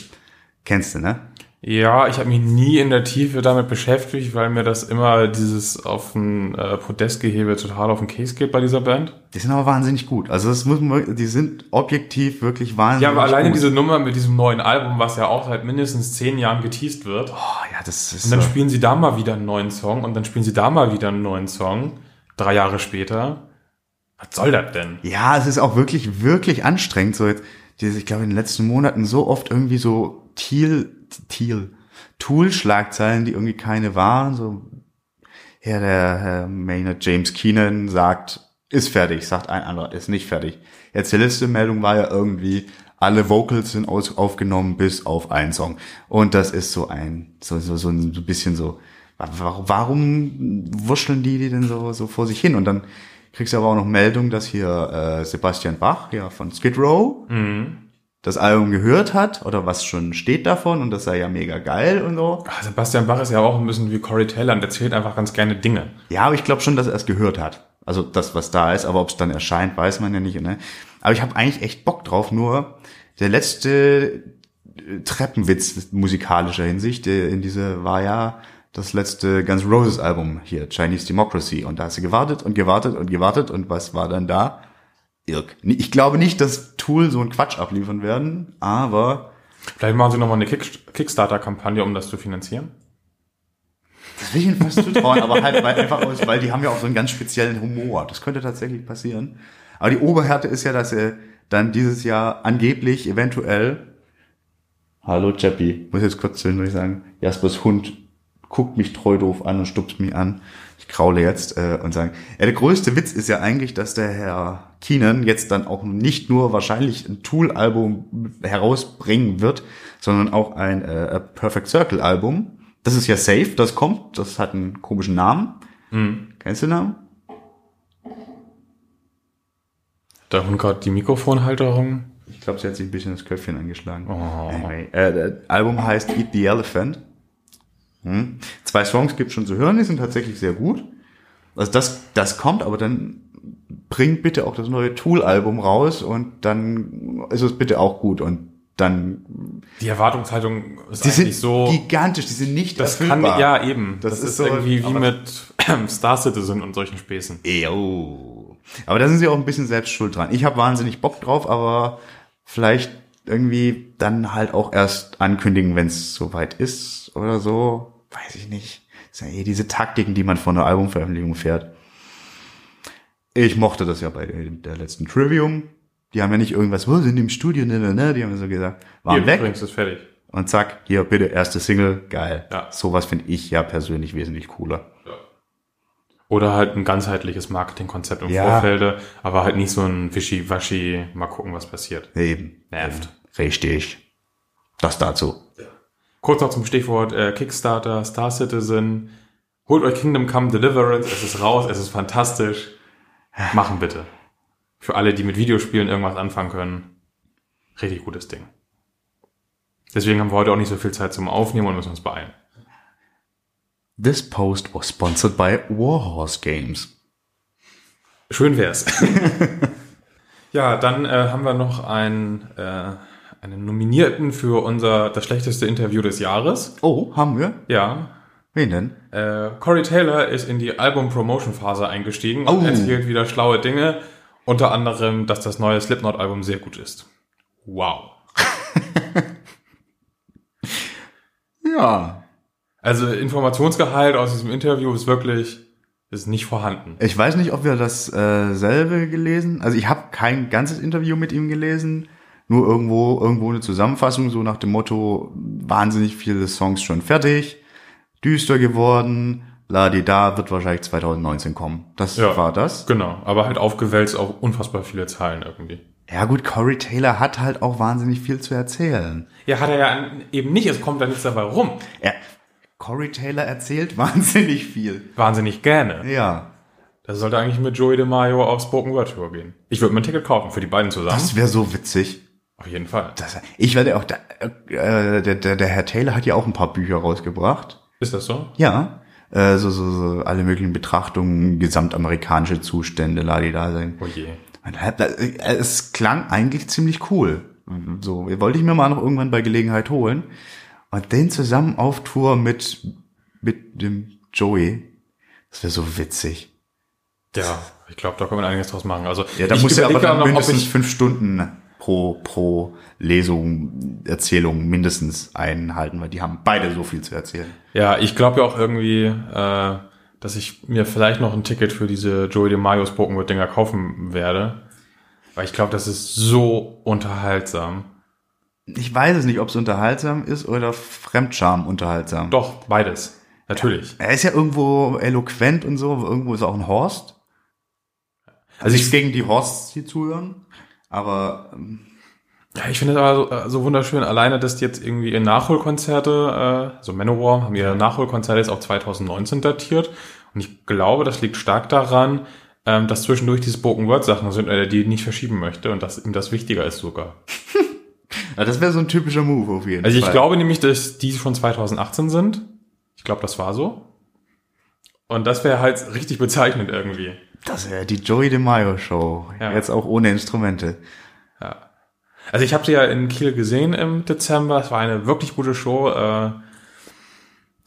Kennst du, ne? Ja, ich habe mich nie in der Tiefe damit beschäftigt, weil mir das immer dieses auf ein äh, Podestgehebe total auf den Case geht bei dieser Band. Die sind aber wahnsinnig gut. Also das muss man, die sind objektiv wirklich wahnsinnig Ja, aber alleine gut. diese Nummer mit diesem neuen Album, was ja auch seit mindestens zehn Jahren geteased wird. Oh, ja, das ist Und dann so. spielen sie da mal wieder einen neuen Song und dann spielen sie da mal wieder einen neuen Song. Drei Jahre später. Was soll das denn? Ja, es ist auch wirklich, wirklich anstrengend. So jetzt, diese, ich glaube, in den letzten Monaten so oft irgendwie so Thiel, Thiel, Tool-Schlagzeilen, die irgendwie keine waren. So, ja, der Herr Maynard James Keenan sagt, ist fertig, sagt ein anderer, ist nicht fertig. Jetzt die letzte Meldung war ja irgendwie, alle Vocals sind aus, aufgenommen bis auf einen Song. Und das ist so ein, so, so, so ein bisschen so, warum, wurschteln die die denn so, so vor sich hin? Und dann kriegst du aber auch noch Meldung, dass hier äh, Sebastian Bach, ja, von Skid Row, das Album gehört hat oder was schon steht davon und das sei ja mega geil und so. Ah, Sebastian Bach ist ja auch ein bisschen wie Corey Taylor und erzählt einfach ganz gerne Dinge. Ja, aber ich glaube schon, dass er es gehört hat. Also das, was da ist, aber ob es dann erscheint, weiß man ja nicht. Ne? Aber ich habe eigentlich echt Bock drauf, nur der letzte äh, Treppenwitz musikalischer Hinsicht äh, in diese war ja das letzte Guns Roses Album hier, Chinese Democracy. Und da hast du gewartet und gewartet und gewartet und was war dann da? Irk. Ich glaube nicht, dass Tool so einen Quatsch abliefern werden, aber Vielleicht machen sie nochmal eine Kick Kickstarter-Kampagne, um das zu finanzieren. Das will ich ihnen fast zutrauen, aber halt weil, einfach aus, weil die haben ja auch so einen ganz speziellen Humor. Das könnte tatsächlich passieren. Aber die Oberhärte ist ja, dass er dann dieses Jahr angeblich eventuell Hallo Chappie, muss jetzt kurz zwischendurch sagen, Jaspers Hund guckt mich treu doof an und stupst mich an. Ich kraule jetzt äh, und sagen, ja, der größte Witz ist ja eigentlich, dass der Herr Keenan jetzt dann auch nicht nur wahrscheinlich ein Tool-Album herausbringen wird, sondern auch ein äh, Perfect Circle-Album. Das ist ja safe, das kommt, das hat einen komischen Namen. Kennst du den Namen? Der Hund gerade die Mikrofonhalterung. Ich glaube, sie hat sich ein bisschen das Köpfchen angeschlagen. Oh. Anyway, äh, das Album heißt Eat the Elephant. Hm. Zwei Songs gibt schon zu hören, die sind tatsächlich sehr gut. Also das, das kommt, aber dann bringt bitte auch das neue Tool-Album raus und dann ist es bitte auch gut und dann Die Erwartungshaltung ist die eigentlich sind so. gigantisch, die sind nicht Das kann, erfüllbar. ja eben. Das Das, ist ist, so- irgendwie wie mit Star Citizen und solchen Späßen. Eyo. Aber da sind sie auch ein bisschen selbst schuld dran. Ich habe wahnsinnig Bock drauf, aber vielleicht irgendwie dann halt auch erst ankündigen, wenn es soweit ist oder so. Weiß ich nicht. Das sind ja eh diese Taktiken, die man von der Albumveröffentlichung fährt. Ich mochte das ja bei der letzten Trivium. Die haben ja nicht irgendwas, wo sind die im Studio, ne, ne, ne, die haben ja so gesagt, waren Hier, weg übrigens, ist fertig. und zack, hier bitte erste Single, geil. Ja. Sowas finde ich ja persönlich wesentlich cooler. Oder halt ein ganzheitliches Marketingkonzept im Ja. Vorfelde, aber halt nicht so ein Wischi-Waschi, mal gucken, was passiert. Eben. Nervt. Richtig. Das dazu. Kurz noch zum Stichwort äh, Kickstarter, Star Citizen. Holt euch Kingdom Come Deliverance, es ist raus, es ist fantastisch. Machen bitte. Für alle, die mit Videospielen irgendwas anfangen können. Richtig gutes Ding. Deswegen haben wir heute auch nicht so viel Zeit zum Aufnehmen und müssen uns beeilen. This post was sponsored by Warhorse Games. Schön wär's. ja, dann äh, haben wir noch einen, äh, einen Nominierten für unser das schlechteste Interview des Jahres. Oh, haben wir? Ja. Wen denn? Äh, Corey Taylor ist in die Album-Promotion-Phase eingestiegen und Oh. erzählt wieder schlaue Dinge. Unter anderem, dass das neue Slipknot-Album sehr gut ist. Wow. Ja. Also Informationsgehalt aus diesem Interview ist wirklich ist nicht vorhanden. Ich weiß nicht, ob wir dasselbe gelesen. Also ich habe kein ganzes Interview mit ihm gelesen. Nur irgendwo, irgendwo eine Zusammenfassung, so nach dem Motto, wahnsinnig viele Songs schon fertig, düster geworden, la-di-da, wird wahrscheinlich 2019 kommen. Das Ja. war das. Genau, aber halt aufgewälzt auf unfassbar viele Zahlen irgendwie. Ja gut, Corey Taylor hat halt auch wahnsinnig viel zu erzählen. Ja, hat er ja eben nicht, es kommt da nichts dabei rum. Er, Corey Taylor erzählt wahnsinnig viel. Wahnsinnig gerne. Ja, Das sollte eigentlich mit Joey DeMaio auf Spoken Word Tour gehen. Ich würde mir ein Ticket kaufen für die beiden zusammen. das wäre so witzig. Auf jeden Fall. Das, ich werde auch, da, äh, der, der, der Herr Taylor hat ja auch ein paar Bücher rausgebracht. Ist das so? Ja, äh, so, so, so alle möglichen Betrachtungen, gesamtamerikanische Zustände, ladida sein. Oh je. Äh, Es klang eigentlich ziemlich cool. So, wollte ich mir mal noch irgendwann bei Gelegenheit holen. Und den zusammen auf Tour mit, mit dem Joey, das wäre so witzig. Ja, ich glaube, da kann man einiges draus machen. Also Ja, da ich muss ja aber dann noch, mindestens ich, fünf Stunden pro, pro Lesung, Erzählung mindestens einhalten, weil die haben beide so viel zu erzählen. ja, ich glaube ja auch irgendwie, äh, dass ich mir vielleicht noch ein Ticket für diese Joey DeMaio Spoken Word Dinger kaufen werde. Weil ich glaube, das ist so unterhaltsam. Ich weiß es nicht, ob es unterhaltsam ist oder Fremdscham unterhaltsam. Doch, beides. Natürlich. Er ist ja irgendwo eloquent und so, irgendwo ist auch ein Horst. Also nichts gegen die Horsts, die zuhören, aber ähm, Ja, ich finde es aber so, äh, so wunderschön, alleine, dass die jetzt irgendwie ihr Nachholkonzerte, äh, so Manowar haben ihre Nachholkonzerte jetzt auf 2019 datiert. Und ich glaube, das liegt stark daran, ähm, dass zwischendurch die Spoken Word Sachen sind, äh, die nicht verschieben möchte und dass ihm das wichtiger ist sogar. ja, das wäre so ein typischer Move auf jeden Also ich Fall. glaube nämlich, dass die schon 2018 sind. Ich glaube, das war so. Und das wäre halt richtig bezeichnend irgendwie. das wäre die Joey DeMaio Show, Ja. jetzt auch ohne Instrumente. Also ich habe sie ja in Kiel gesehen im Dezember. Es war eine wirklich gute Show. Äh,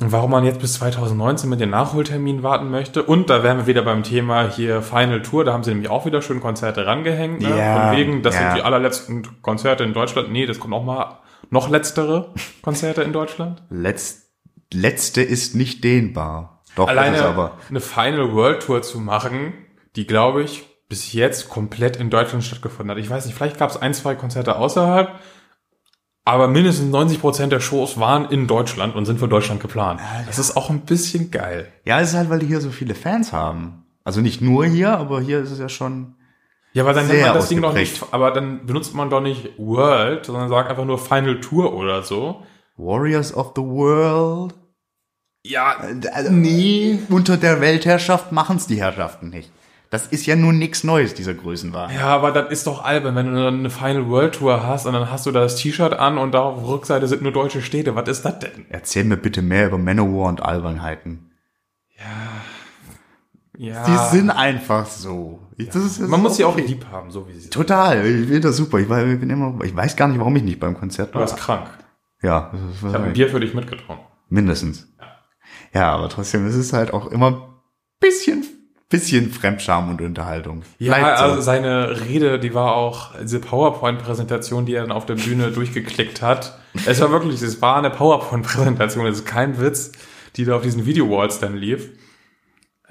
und warum man jetzt bis 2019 mit den Nachholterminen warten möchte. Und da wären wir wieder beim Thema hier Final Tour. Da haben sie nämlich auch wieder schön Konzerte rangehängt. Ne? Ja, Von wegen, das ja. sind die allerletzten Konzerte in Deutschland. Nee, das kommt noch mal noch letztere Konzerte in Deutschland. Letz, letzte ist nicht dehnbar. Doch, Alleine eine Final World Tour zu machen, die glaube ich bis jetzt komplett in Deutschland stattgefunden hat. Ich weiß nicht, vielleicht gab es ein, zwei Konzerte außerhalb, aber mindestens 90 Prozent der Shows waren in Deutschland und sind für Deutschland geplant. Das ist auch ein bisschen geil. Ja, es ist halt, weil die hier so viele Fans haben. Also nicht nur hier, aber hier ist es ja schon. Ja, aber dann nennt man das Ding doch nicht, aber dann benutzt man doch nicht World, sondern sagt einfach nur Final Tour oder so. Warriors of the World. Ja, Also, nee, unter der Weltherrschaft machen's die Herrschaften nicht. Das ist ja nun nichts Neues, dieser Größenwahn. ja, aber das ist doch albern, wenn du dann eine Final World Tour hast und dann hast du da das T-Shirt an und da auf der Rückseite sind nur deutsche Städte. Was ist das denn? Erzähl mir bitte mehr über Manowar und Albernheiten. Ja. Die sind einfach so. Ich- Das ist, das Man ist muss sie auch lieb haben, so wie sie sind. Total, ich finde das super. Ich, war, ich bin immer, ich weiß gar nicht, warum ich nicht beim Konzert Du war. bist krank. Ja, das ist Ich habe ein Bier für dich mitgetrunken. mindestens. Ja, aber trotzdem, es ist halt auch immer ein bisschen bisschen Fremdscham und Unterhaltung. Ja, so. also seine Rede, die war auch diese PowerPoint-Präsentation, die er dann auf der Bühne durchgeklickt hat. Es war wirklich, es war eine PowerPoint-Präsentation, es ist kein Witz, die da auf diesen Video-Walls dann lief.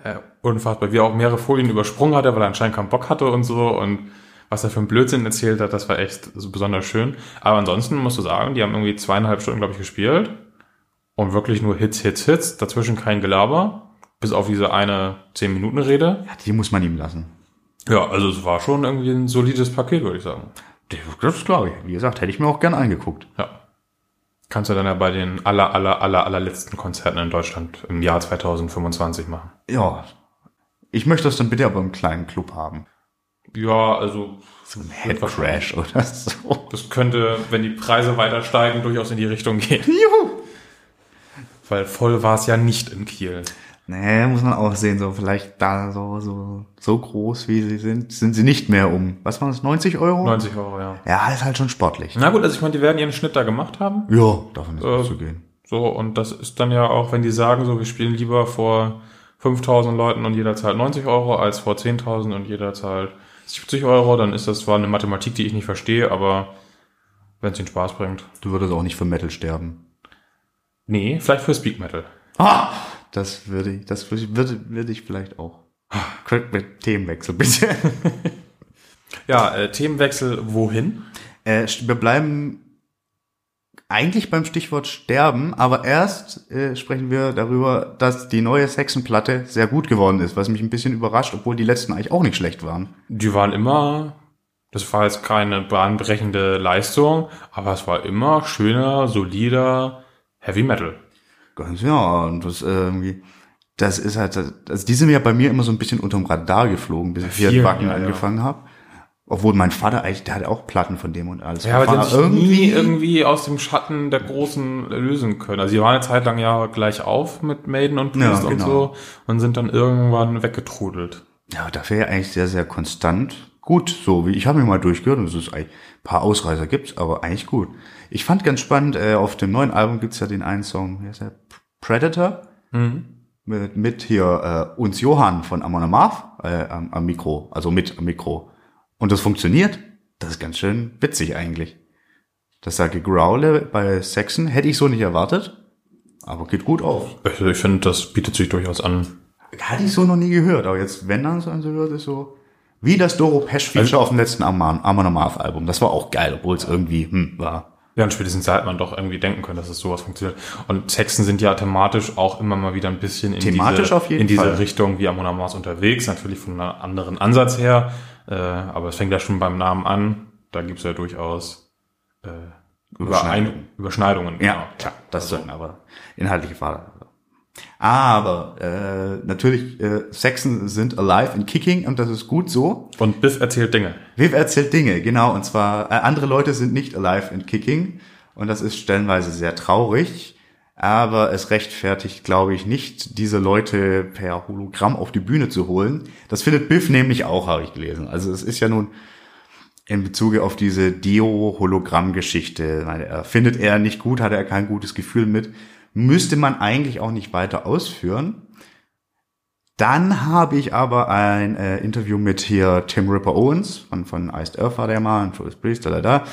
Äh, unfassbar, wie er auch mehrere Folien übersprungen hatte, weil er anscheinend keinen Bock hatte und so und was er für einen Blödsinn erzählt hat, das war echt so besonders schön. Aber ansonsten musst du sagen, die haben irgendwie zweieinhalb Stunden, glaube ich, gespielt und wirklich nur Hits, Hits, Hits, dazwischen kein Gelaber, bis auf diese eine 10-Minuten-Rede. ja, die muss man ihm lassen. Ja, also es war schon irgendwie ein solides Paket, würde ich sagen. Das glaube ich. Wie gesagt, hätte ich mir auch gern angeguckt. Ja. Kannst du dann ja bei den aller, aller, aller, allerletzten Konzerten in Deutschland im Jahr 2025 machen. Ja. Ich möchte das dann bitte aber im kleinen Club haben. Ja, also So ein Headcrash oder so. das könnte, wenn die Preise weiter steigen, durchaus in die Richtung gehen. Juhu! Weil voll war es ja nicht in Kiel. Nee, muss man auch sehen, so vielleicht da so, so, so groß wie sie sind, sind sie nicht mehr um, was waren das, 90 Euro? 90 Euro, ja. Ja, ist halt schon sportlich. Na gut, also ich meine, die werden ihren Schnitt da gemacht haben. Ja, davon ist Äh, auszugehen. So, und das ist dann ja auch, wenn die sagen, so, wir spielen lieber vor 5000 Leuten und jeder zahlt 90 Euro, als vor 10.000 und jeder zahlt 70 Euro, dann ist das zwar eine Mathematik, die ich nicht verstehe, aber wenn es ihnen Spaß bringt. Du würdest auch nicht für Metal sterben. Nee, vielleicht für Speak Metal. Ah! Das würde ich, das würde ich, würde, ich vielleicht auch. Quick mit Themenwechsel, bitte. Ja, äh, Themenwechsel wohin? Äh, wir bleiben eigentlich beim Stichwort Sterben, aber erst äh, sprechen wir darüber, dass die neue Sexenplatte sehr gut geworden ist, was mich ein bisschen überrascht, obwohl die letzten eigentlich auch nicht schlecht waren. Die waren immer, das war jetzt keine bahnbrechende Leistung, aber es war immer schöner, solider Heavy Metal. Ganz ja, und das äh, irgendwie, das ist halt, also die sind ja bei mir immer so ein bisschen unterm Radar geflogen, bis ich hier vielen, Backen ja, ja. angefangen habe. Obwohl mein Vater eigentlich, der hatte auch Platten von dem und alles. Ja, aber die sich nie irgendwie aus dem Schatten der Großen lösen können. Also sie waren eine Zeit lang ja gleich auf mit Maiden und Priest Ja, und genau. so und sind dann irgendwann weggetrudelt. Ja, dafür ja eigentlich sehr, sehr konstant. Gut, so wie ich habe mir mal durchgehört und es ist ein paar Ausreißer gibt's, aber eigentlich gut. Ich fand ganz spannend, äh, auf dem neuen Album gibt's ja den einen Song, wie heißt der? Predator. Mit, mit hier äh, uns Johann von Amon Amarth äh, am, am Mikro, also mit am Mikro. Und das funktioniert. Das ist ganz schön witzig eigentlich. Das sage Growle bei Saxon hätte ich so nicht erwartet, aber geht gut auf. Also ich finde, das bietet sich durchaus an. Hatte ich so noch nie gehört, aber jetzt, wenn dann so so hört, ist so, wie das Doro Pesch Feature auf dem letzten Amon Amon Amarth Album. Das war auch geil, obwohl es irgendwie, hm, war. Ja, und spätestens da hat man doch irgendwie denken können, dass es sowas funktioniert. Und Texten sind ja thematisch auch immer mal wieder ein bisschen in Thematisch diese, in diese Fall. Richtung wie Amon Amarth unterwegs, natürlich von einem anderen Ansatz her. Äh, aber es fängt ja schon beim Namen an. Da gibt's ja durchaus äh, Überein Überschneidungen. Ja, genau. klar, das sollten aber inhaltliche Frage. Aber äh, natürlich, äh, Sexen sind alive and kicking und das ist gut so. Und Biff erzählt Dinge. Viv erzählt Dinge, genau. Und zwar, äh, andere Leute sind nicht alive and kicking. Und das ist stellenweise sehr traurig. Aber es rechtfertigt, glaube ich, nicht, diese Leute per Hologramm auf die Bühne zu holen. Das findet Biff nämlich auch, habe ich gelesen. Also es ist ja nun in Bezug auf diese Dio-Hologramm-Geschichte. Findet er nicht gut, hat er kein gutes Gefühl mit. Müsste man eigentlich auch nicht weiter ausführen. Dann habe ich aber ein äh, Interview mit hier Tim Ripper Owens von, von Iced Earth war der mal, und Judas Priest, da, da, da,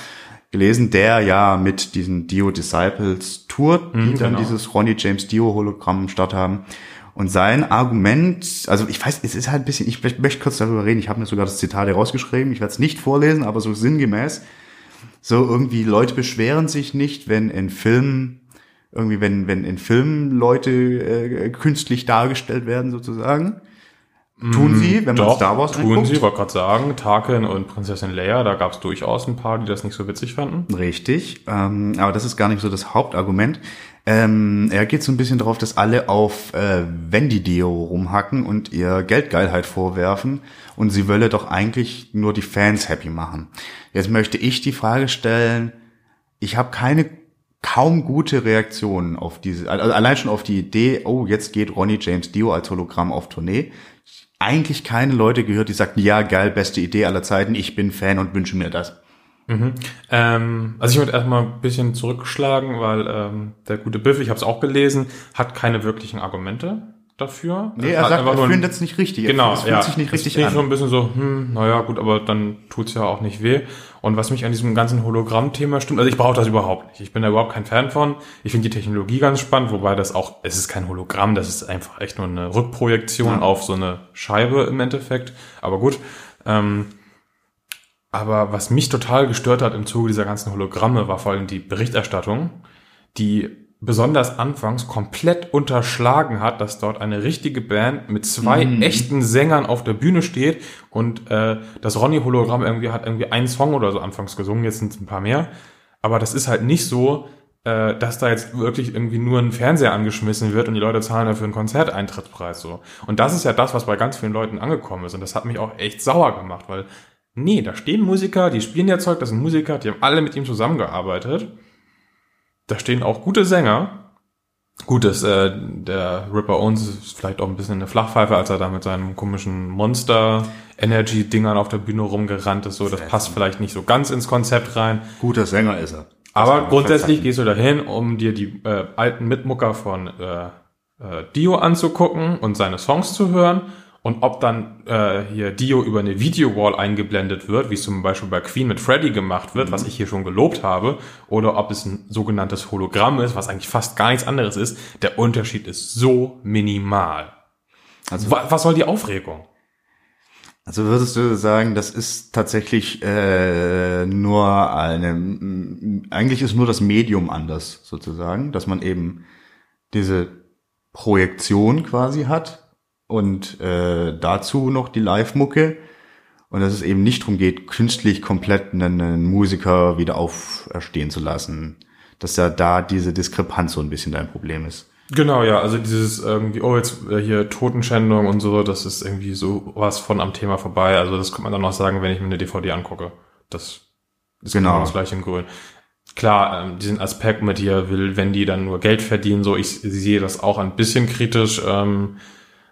gelesen, der ja mit diesen Dio Disciples tourt, die dann genau. dieses Ronnie James Dio Hologramm statt haben. Und sein Argument, also ich weiß, es ist halt ein bisschen, ich möchte möchte kurz darüber reden, ich habe mir sogar das Zitat herausgeschrieben, ich werde es nicht vorlesen, aber so sinngemäß, so irgendwie Leute beschweren sich nicht, wenn in Filmen irgendwie, wenn, wenn in Filmen Leute äh, künstlich dargestellt werden, sozusagen. Tun sie, wenn man Doch, Star Wars tun anguckt. sie, wollte gerade sagen, Tarkin und Prinzessin Leia, da gab es durchaus ein paar, die das nicht so witzig fanden. Richtig, ähm, aber das ist gar nicht so das Hauptargument. Ähm, er geht so ein bisschen darauf, dass alle auf äh, Wendy Dio rumhacken und ihr Geldgeilheit vorwerfen und sie wolle doch eigentlich nur die Fans happy machen. Jetzt möchte ich die Frage stellen, ich habe keine kaum gute Reaktionen auf diese, also allein schon auf die Idee, oh, jetzt geht Ronnie James Dio als Hologramm auf Tournee. Eigentlich keine Leute gehört, die sagten, ja, geil, beste Idee aller Zeiten, ich bin Fan und wünsche mir das. Ähm, also ich würde erstmal ein bisschen zurückschlagen, weil ähm, der gute Biff, ich habe es auch gelesen, hat keine wirklichen Argumente. Dafür. Nee, er sagt, er nur ein- findet es nicht richtig. Genau, es fühlt ja. sich nicht richtig finde ich an. ein bisschen so, hm, naja, gut, aber dann tut's ja auch nicht weh. Und was mich an diesem ganzen Hologramm-Thema stimmt, also ich brauche das überhaupt nicht. Ich bin da überhaupt kein Fan von. Ich finde die Technologie ganz spannend, wobei das auch, es ist kein Hologramm, das ist einfach echt nur eine Rückprojektion Ja. auf so eine Scheibe im Endeffekt. Aber gut. Ähm, aber was mich total gestört hat im Zuge dieser ganzen Hologramme, war vor allem die Berichterstattung, die besonders anfangs komplett unterschlagen hat, dass dort eine richtige Band mit zwei echten Sängern auf der Bühne steht und äh, das Ronny-Hologramm irgendwie hat irgendwie einen Song oder so anfangs gesungen, jetzt sind es ein paar mehr. Aber das ist halt nicht so, äh, dass da jetzt wirklich irgendwie nur ein Fernseher angeschmissen wird und die Leute zahlen dafür einen Konzerteintrittspreis so. Und das ist ja das, was bei ganz vielen Leuten angekommen ist und das hat mich auch echt sauer gemacht, weil nee, da stehen Musiker, die spielen ja Zeug, das sind Musiker, die haben alle mit ihm zusammengearbeitet. Da stehen auch gute Sänger. Gut, dass äh, der Ripper Owens ist vielleicht auch ein bisschen eine Flachpfeife, als er da mit seinem komischen Monster-Energy-Dingern auf der Bühne rumgerannt ist. So, das passt vielleicht nicht so ganz ins Konzept rein. Guter Sänger ist er. Aber grundsätzlich gehst du dahin, um dir die äh, alten Mitmucker von äh, äh, Dio anzugucken und seine Songs zu hören. Und ob dann äh, hier Dio über eine Videowall eingeblendet wird, wie es zum Beispiel bei Queen mit Freddy gemacht wird, was ich hier schon gelobt habe, oder ob es ein sogenanntes Hologramm ist, was eigentlich fast gar nichts anderes ist, der Unterschied ist so minimal. Also- Wa- was soll die Aufregung? Also würdest du sagen, das ist tatsächlich äh, nur eine, eigentlich ist nur das Medium anders sozusagen, dass man eben diese Projektion quasi hat und äh, dazu noch die Live-Mucke und dass es eben nicht darum geht, künstlich komplett einen, Musiker wieder auferstehen zu lassen, dass ja da diese Diskrepanz so ein bisschen dein Problem ist. Genau, ja, also dieses irgendwie, oh, jetzt äh, hier Totenschändung und so, das ist irgendwie so was von am Thema vorbei. Also das kann man dann noch sagen, wenn ich mir eine DVD angucke. Das ist Genau. genau das gleiche in Grün. Klar, ähm, diesen Aspekt mit hier will, wenn die dann nur Geld verdienen, so ich sehe das auch ein bisschen kritisch, ähm,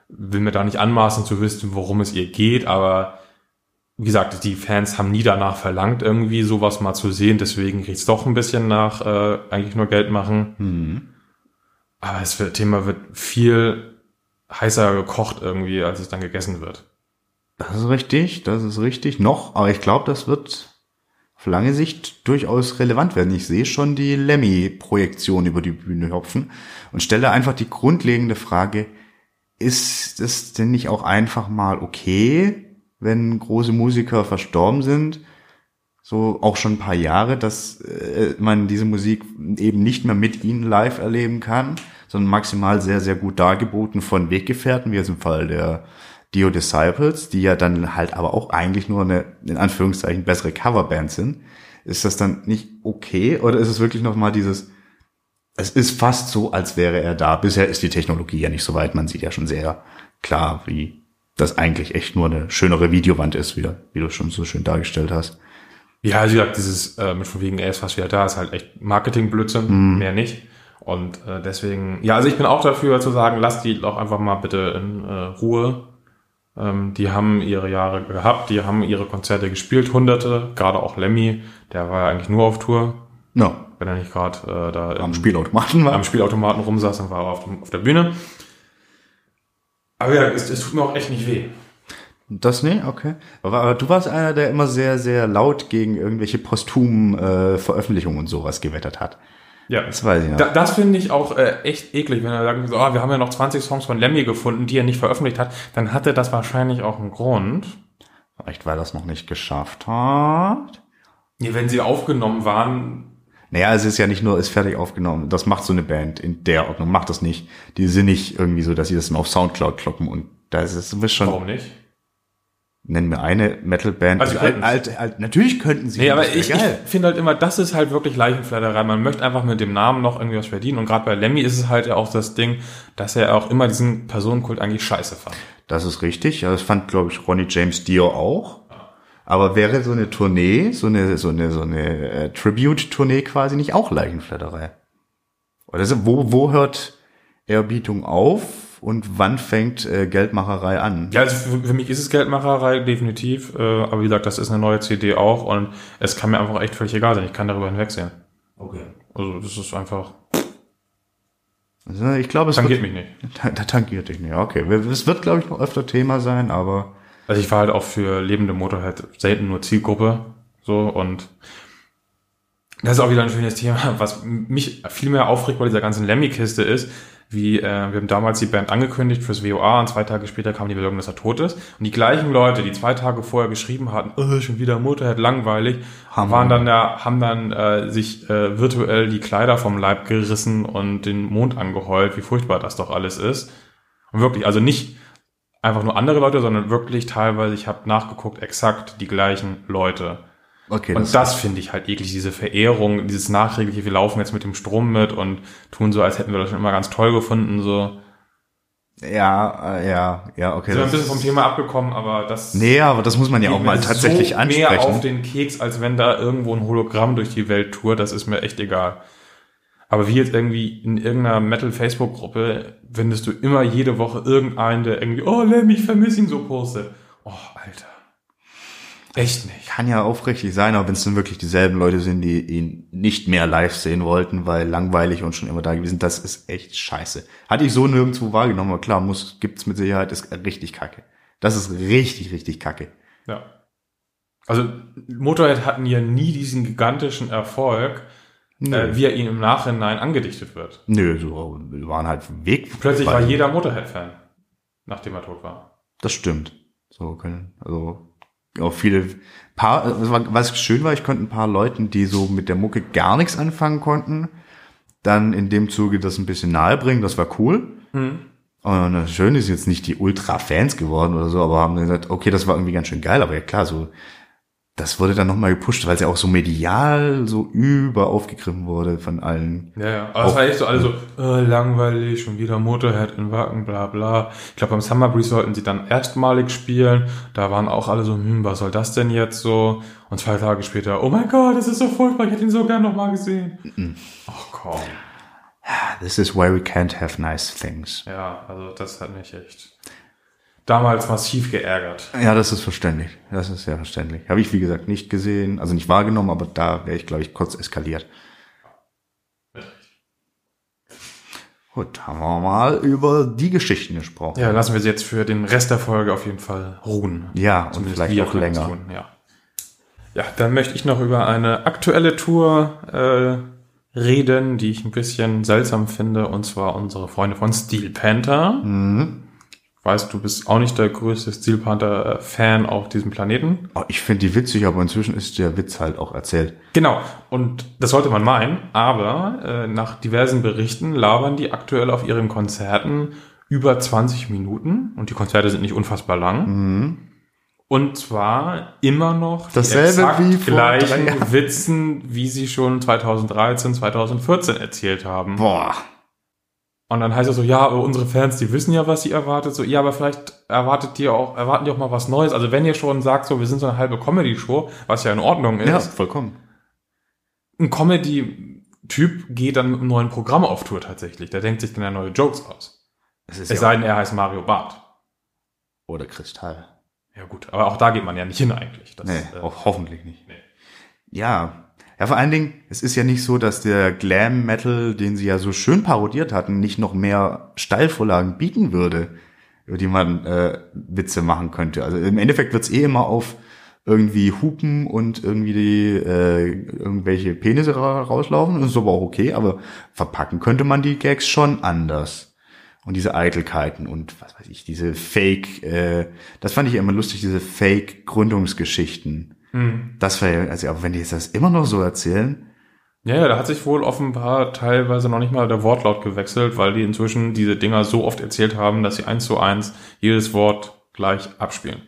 will mir da nicht anmaßen zu wissen, worum es ihr geht, aber wie gesagt, die Fans haben nie danach verlangt, irgendwie sowas mal zu sehen, deswegen riecht's doch ein bisschen nach äh, eigentlich nur Geld machen. Hm. Aber das Thema wird viel heißer gekocht irgendwie, als es dann gegessen wird. Das ist richtig, das ist richtig. Noch, aber ich glaube, das wird auf lange Sicht durchaus relevant werden. Ich sehe schon die Lemmy-Projektion über die Bühne hopfen und stelle einfach die grundlegende Frage, ist es denn nicht auch einfach mal okay, wenn große Musiker verstorben sind, so auch schon ein paar Jahre, dass äh, man diese Musik eben nicht mehr mit ihnen live erleben kann, sondern maximal sehr, sehr gut dargeboten von Weggefährten, wie jetzt im Fall der Dio Disciples, die ja dann halt aber auch eigentlich nur eine, in Anführungszeichen, bessere Coverband sind. Ist das dann nicht okay oder ist es wirklich nochmal dieses, es ist fast so, als wäre er da. Bisher ist die Technologie ja nicht so weit. Man sieht ja schon sehr klar, wie das eigentlich echt nur eine schönere Videowand ist, wie, wie du schon so schön dargestellt hast. Ja, also wie gesagt, dieses äh, mit von wegen, er ist fast wieder da, ist halt echt Marketingblödsinn, mehr nicht. Und äh, deswegen, ja, also ich bin auch dafür zu sagen, lasst die doch einfach mal bitte in äh, Ruhe. Ähm, die haben ihre Jahre gehabt, die haben ihre Konzerte gespielt, hunderte, gerade auch Lemmy, der war ja eigentlich nur auf Tour, Ja, wenn er nicht gerade äh, da am im- Spielautomaten war. am Spielautomaten rumsaß, dann war er auf, dem, auf der Bühne. Aber ja, es, es tut mir auch echt nicht weh. Das nee, okay. Aber, aber du warst einer, der immer sehr, sehr laut gegen irgendwelche posthumen äh, Veröffentlichungen und sowas gewettert hat. Ja, Das weiß ich noch. Da, das finde ich auch äh, echt eklig, wenn er sagt, so, ah, wir haben ja noch 20 Songs von Lemmy gefunden, die er nicht veröffentlicht hat, dann hatte das wahrscheinlich auch einen Grund. Vielleicht, weil er es noch nicht geschafft hat. Ja, wenn sie aufgenommen waren, Naja, es ist ja nicht nur, ist fertig aufgenommen. Das macht so eine Band in der Ordnung. Macht das nicht. Die sind nicht irgendwie so, dass sie das dann auf Soundcloud kloppen und da ist es schon. warum nicht? Nennen wir eine Metalband. Also alt, alt, alt, natürlich könnten sie. Nee, aber ich, ich finde halt immer, das ist halt wirklich Leichenflatterei. Man möchte einfach mit dem Namen noch irgendwie was verdienen. Und gerade bei Lemmy ist es halt ja auch das Ding, dass er auch immer diesen Personenkult eigentlich scheiße fand. Das ist richtig. Ja, das fand, glaube ich, Ronnie James Dio auch. Aber wäre so eine Tournee, so eine, so eine, so eine äh, Tribute-Tournee quasi nicht auch Leichenflatterei? Oder so, wo, wo hört Ehrbietung auf und wann fängt äh, Geldmacherei an? Ja, also für, für mich ist es Geldmacherei, definitiv. Äh, aber wie gesagt, das ist eine neue CD auch und es kann mir einfach echt völlig egal sein. Ich kann darüber hinwegsehen. Okay. Also das ist einfach. Also ich glaube, es Tangiert wird, mich nicht. Ta- tangiert dich nicht. Okay, es wird, glaube ich, noch öfter Thema sein, aber Also ich war halt auch für lebende Motorhead selten nur Zielgruppe. So und das ist auch wieder ein schönes Thema, was mich viel mehr aufregt bei dieser ganzen Lemmy-Kiste ist, wie äh, wir haben damals die Band angekündigt fürs WOA und zwei Tage später kam die Meldung, dass er tot ist. Und die gleichen Leute, die zwei Tage vorher geschrieben hatten, oh, schon wieder Motorhead, langweilig, Haben- waren dann da, haben dann äh, sich äh, virtuell die Kleider vom Leib gerissen und den Mond angeheult, wie furchtbar das doch alles ist. Und wirklich, also nicht einfach nur andere Leute, sondern wirklich teilweise, ich habe nachgeguckt, exakt die gleichen Leute. okay, Und das finde ich halt eklig, diese Verehrung, dieses nachträgliche, wir laufen jetzt mit dem Strom mit und tun so, als hätten wir das schon immer ganz toll gefunden. So. ja, äh, ja, ja, okay. Sind wir ein Das bisschen vom Thema abgekommen, aber das nee, aber das muss man ja auch mal tatsächlich so mehr auf ansprechen. den Keks, als wenn da irgendwo ein Hologramm durch die Welt tourt, das ist mir echt egal. Aber wie jetzt irgendwie in irgendeiner Metal-Facebook-Gruppe findest du immer jede Woche irgendeinen, der irgendwie, oh Lemmy, ich vermisse ihn so postet. Oh, Alter. Echt nicht. Kann ja aufrichtig sein, aber wenn es dann wirklich dieselben Leute sind, die ihn nicht mehr live sehen wollten, weil langweilig und schon immer da gewesen, das ist echt scheiße. Hatte ich so nirgendwo wahrgenommen, aber klar, muss, gibt's mit Sicherheit, ist richtig kacke. Das ist richtig, richtig kacke. Ja. Also Motorhead hatten ja nie diesen gigantischen Erfolg, äh, wie er ihnen im Nachhinein angedichtet wird. Nö, so, wir waren halt Weg. Plötzlich war jeder Motorhead-Fan, nachdem er tot war. Das stimmt. So können, also auch viele paar, was schön war, ich konnte ein paar Leuten, die so mit der Mucke gar nichts anfangen konnten, dann in dem Zuge das ein bisschen nahe bringen. Das war cool. Und das Schöne ist jetzt nicht die Ultra-Fans geworden oder so, aber haben gesagt, okay, das war irgendwie ganz schön geil, aber ja klar, so das wurde dann nochmal gepusht, weil es ja auch so medial so über aufgegriffen wurde von allen. Ja, ja. Aber es war echt so alle so, äh, langweilig, schon wieder Motorhead in Wacken, bla bla. Ich glaube, beim Summer Breeze sollten sie dann erstmalig spielen. Da waren auch alle so, hm, was soll das denn jetzt so? Und zwei Tage später, oh mein Gott, das ist so furchtbar, ich hätte ihn so gern nochmal gesehen. Ach komm. This is why we can't have nice things. Ja, also das hat mich echt damals massiv geärgert. Ja, das ist verständlich. Das ist sehr verständlich. Habe ich, wie gesagt, nicht gesehen, also nicht wahrgenommen, aber da wäre ich, glaube ich, kurz eskaliert. Gut, haben wir mal über die Geschichten gesprochen. Ja, lassen wir sie jetzt für den Rest der Folge auf jeden Fall ruhen. Ja, und Zumindest vielleicht wir auch länger. Tun, ja. ja, dann möchte ich noch über eine aktuelle Tour äh, reden, die ich ein bisschen seltsam finde, und zwar unsere Freunde von Steel Panther. Mhm. Weiß, du bist auch nicht der größte Steel Panther-Fan auf diesem Planeten. Oh, ich finde die witzig, aber inzwischen ist der Witz halt auch erzählt. Genau, und das sollte man meinen, aber äh, nach diversen Berichten labern die aktuell auf ihren Konzerten über 20 Minuten und die Konzerte sind nicht unfassbar lang. Und zwar immer noch die Mhm. Dasselbe wie vor gleichen. Witzen, wie sie schon 2013, 2014 erzählt haben. Boah. Und dann heißt es so, ja, aber unsere Fans, die wissen ja, was sie erwartet. So, ja, aber vielleicht erwartet die auch, erwarten die auch mal was Neues. Also wenn ihr schon sagt, so, wir sind so eine halbe Comedy-Show, was ja in Ordnung ist, Ja, vollkommen. ein Comedy-Typ geht dann mit einem neuen Programm auf Tour tatsächlich. Der denkt sich dann ja neue Jokes aus. Es ist Es ja sei denn, er heißt Mario Barth. oder Kristall. Ja gut, aber auch da geht man ja nicht hin eigentlich. Das, Nee, äh, hoffentlich nicht. nee. Ja. Ja, vor allen Dingen, es ist ja nicht so, dass der Glam Metal, den sie ja so schön parodiert hatten, nicht noch mehr Steilvorlagen bieten würde, über die man äh, Witze machen könnte. Also im Endeffekt wird's eh immer auf irgendwie Hupen und irgendwie die, äh, irgendwelche Penisse ra rauslaufen. Das ist aber auch okay, aber verpacken könnte man die Gags schon anders. Und diese Eitelkeiten und was weiß ich, diese Fake, äh, das fand ich immer lustig, diese Fake-Gründungsgeschichten. Das wäre, also aber wenn die jetzt das immer noch so erzählen, Ja, ja, da hat sich wohl offenbar teilweise noch nicht mal der Wortlaut gewechselt, weil die inzwischen diese Dinger so oft erzählt haben, dass sie eins zu eins jedes Wort gleich abspielen.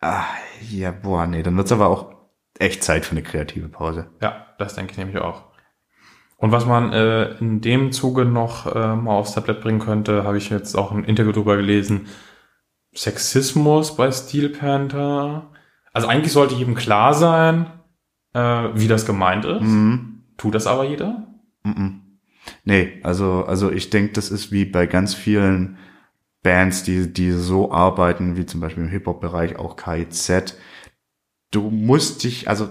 ah, ja, boah, nee, dann wird's aber auch echt Zeit für eine kreative Pause. Ja, das denke ich nämlich auch. Und was man äh, in dem Zuge noch äh, mal aufs Tablett bringen könnte, habe ich jetzt auch ein Interview drüber gelesen. Sexismus bei Steel Panther. Also eigentlich sollte jedem klar sein, äh, wie das gemeint ist. Mhm. Tut das aber jeder? Mhm. Nee, also, also ich denke, das ist wie bei ganz vielen Bands, die, die so arbeiten, wie zum Beispiel im Hip-Hop-Bereich auch KIZ. Du musst dich, also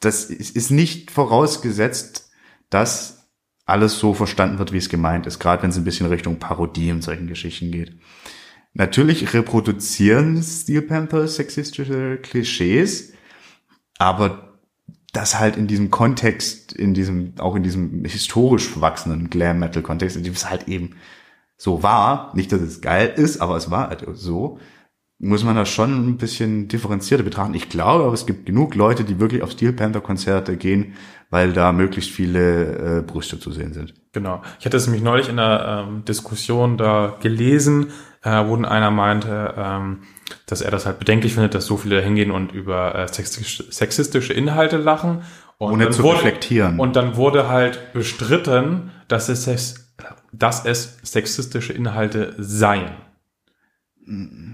das ist ist nicht vorausgesetzt, dass alles so verstanden wird, wie es gemeint ist, gerade wenn es ein bisschen Richtung Parodie und solchen Geschichten geht. Natürlich reproduzieren Steel Panther sexistische Klischees, aber das halt in diesem Kontext, in diesem, auch in diesem historisch verwachsenen Glam Metal Kontext, in dem es halt eben so war, nicht, dass es geil ist, aber es war halt so, muss man das schon ein bisschen differenzierter betrachten. Ich glaube, aber es gibt genug Leute, die wirklich auf Steel Panther Konzerte gehen, weil da möglichst viele äh, Brüste zu sehen sind. Genau. Ich hatte es nämlich neulich in einer ähm, Diskussion da gelesen, äh, wo einer meinte, ähm, dass er das halt bedenklich findet, dass so viele hingehen und über äh, sexistische Inhalte lachen. Und Ohne zu wurde, reflektieren. Und dann wurde halt bestritten, dass es, dass es sexistische Inhalte seien.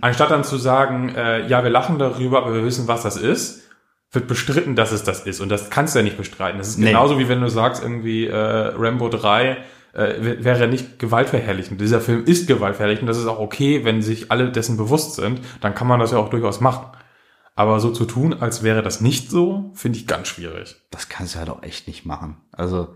Anstatt dann zu sagen, äh, ja, wir lachen darüber, aber wir wissen, was das ist, wird bestritten, dass es das ist. Und das kannst du ja nicht bestreiten. Das ist nee. genauso wie wenn du sagst, irgendwie äh, Rambo 3 äh, wäre nicht gewaltverherrlichend. Dieser Film ist gewaltverherrlichend. Das ist auch okay, wenn sich alle dessen bewusst sind. Dann kann man das ja auch durchaus machen. Aber so zu tun, als wäre das nicht so, finde ich ganz schwierig. Das kannst du halt auch echt nicht machen. Also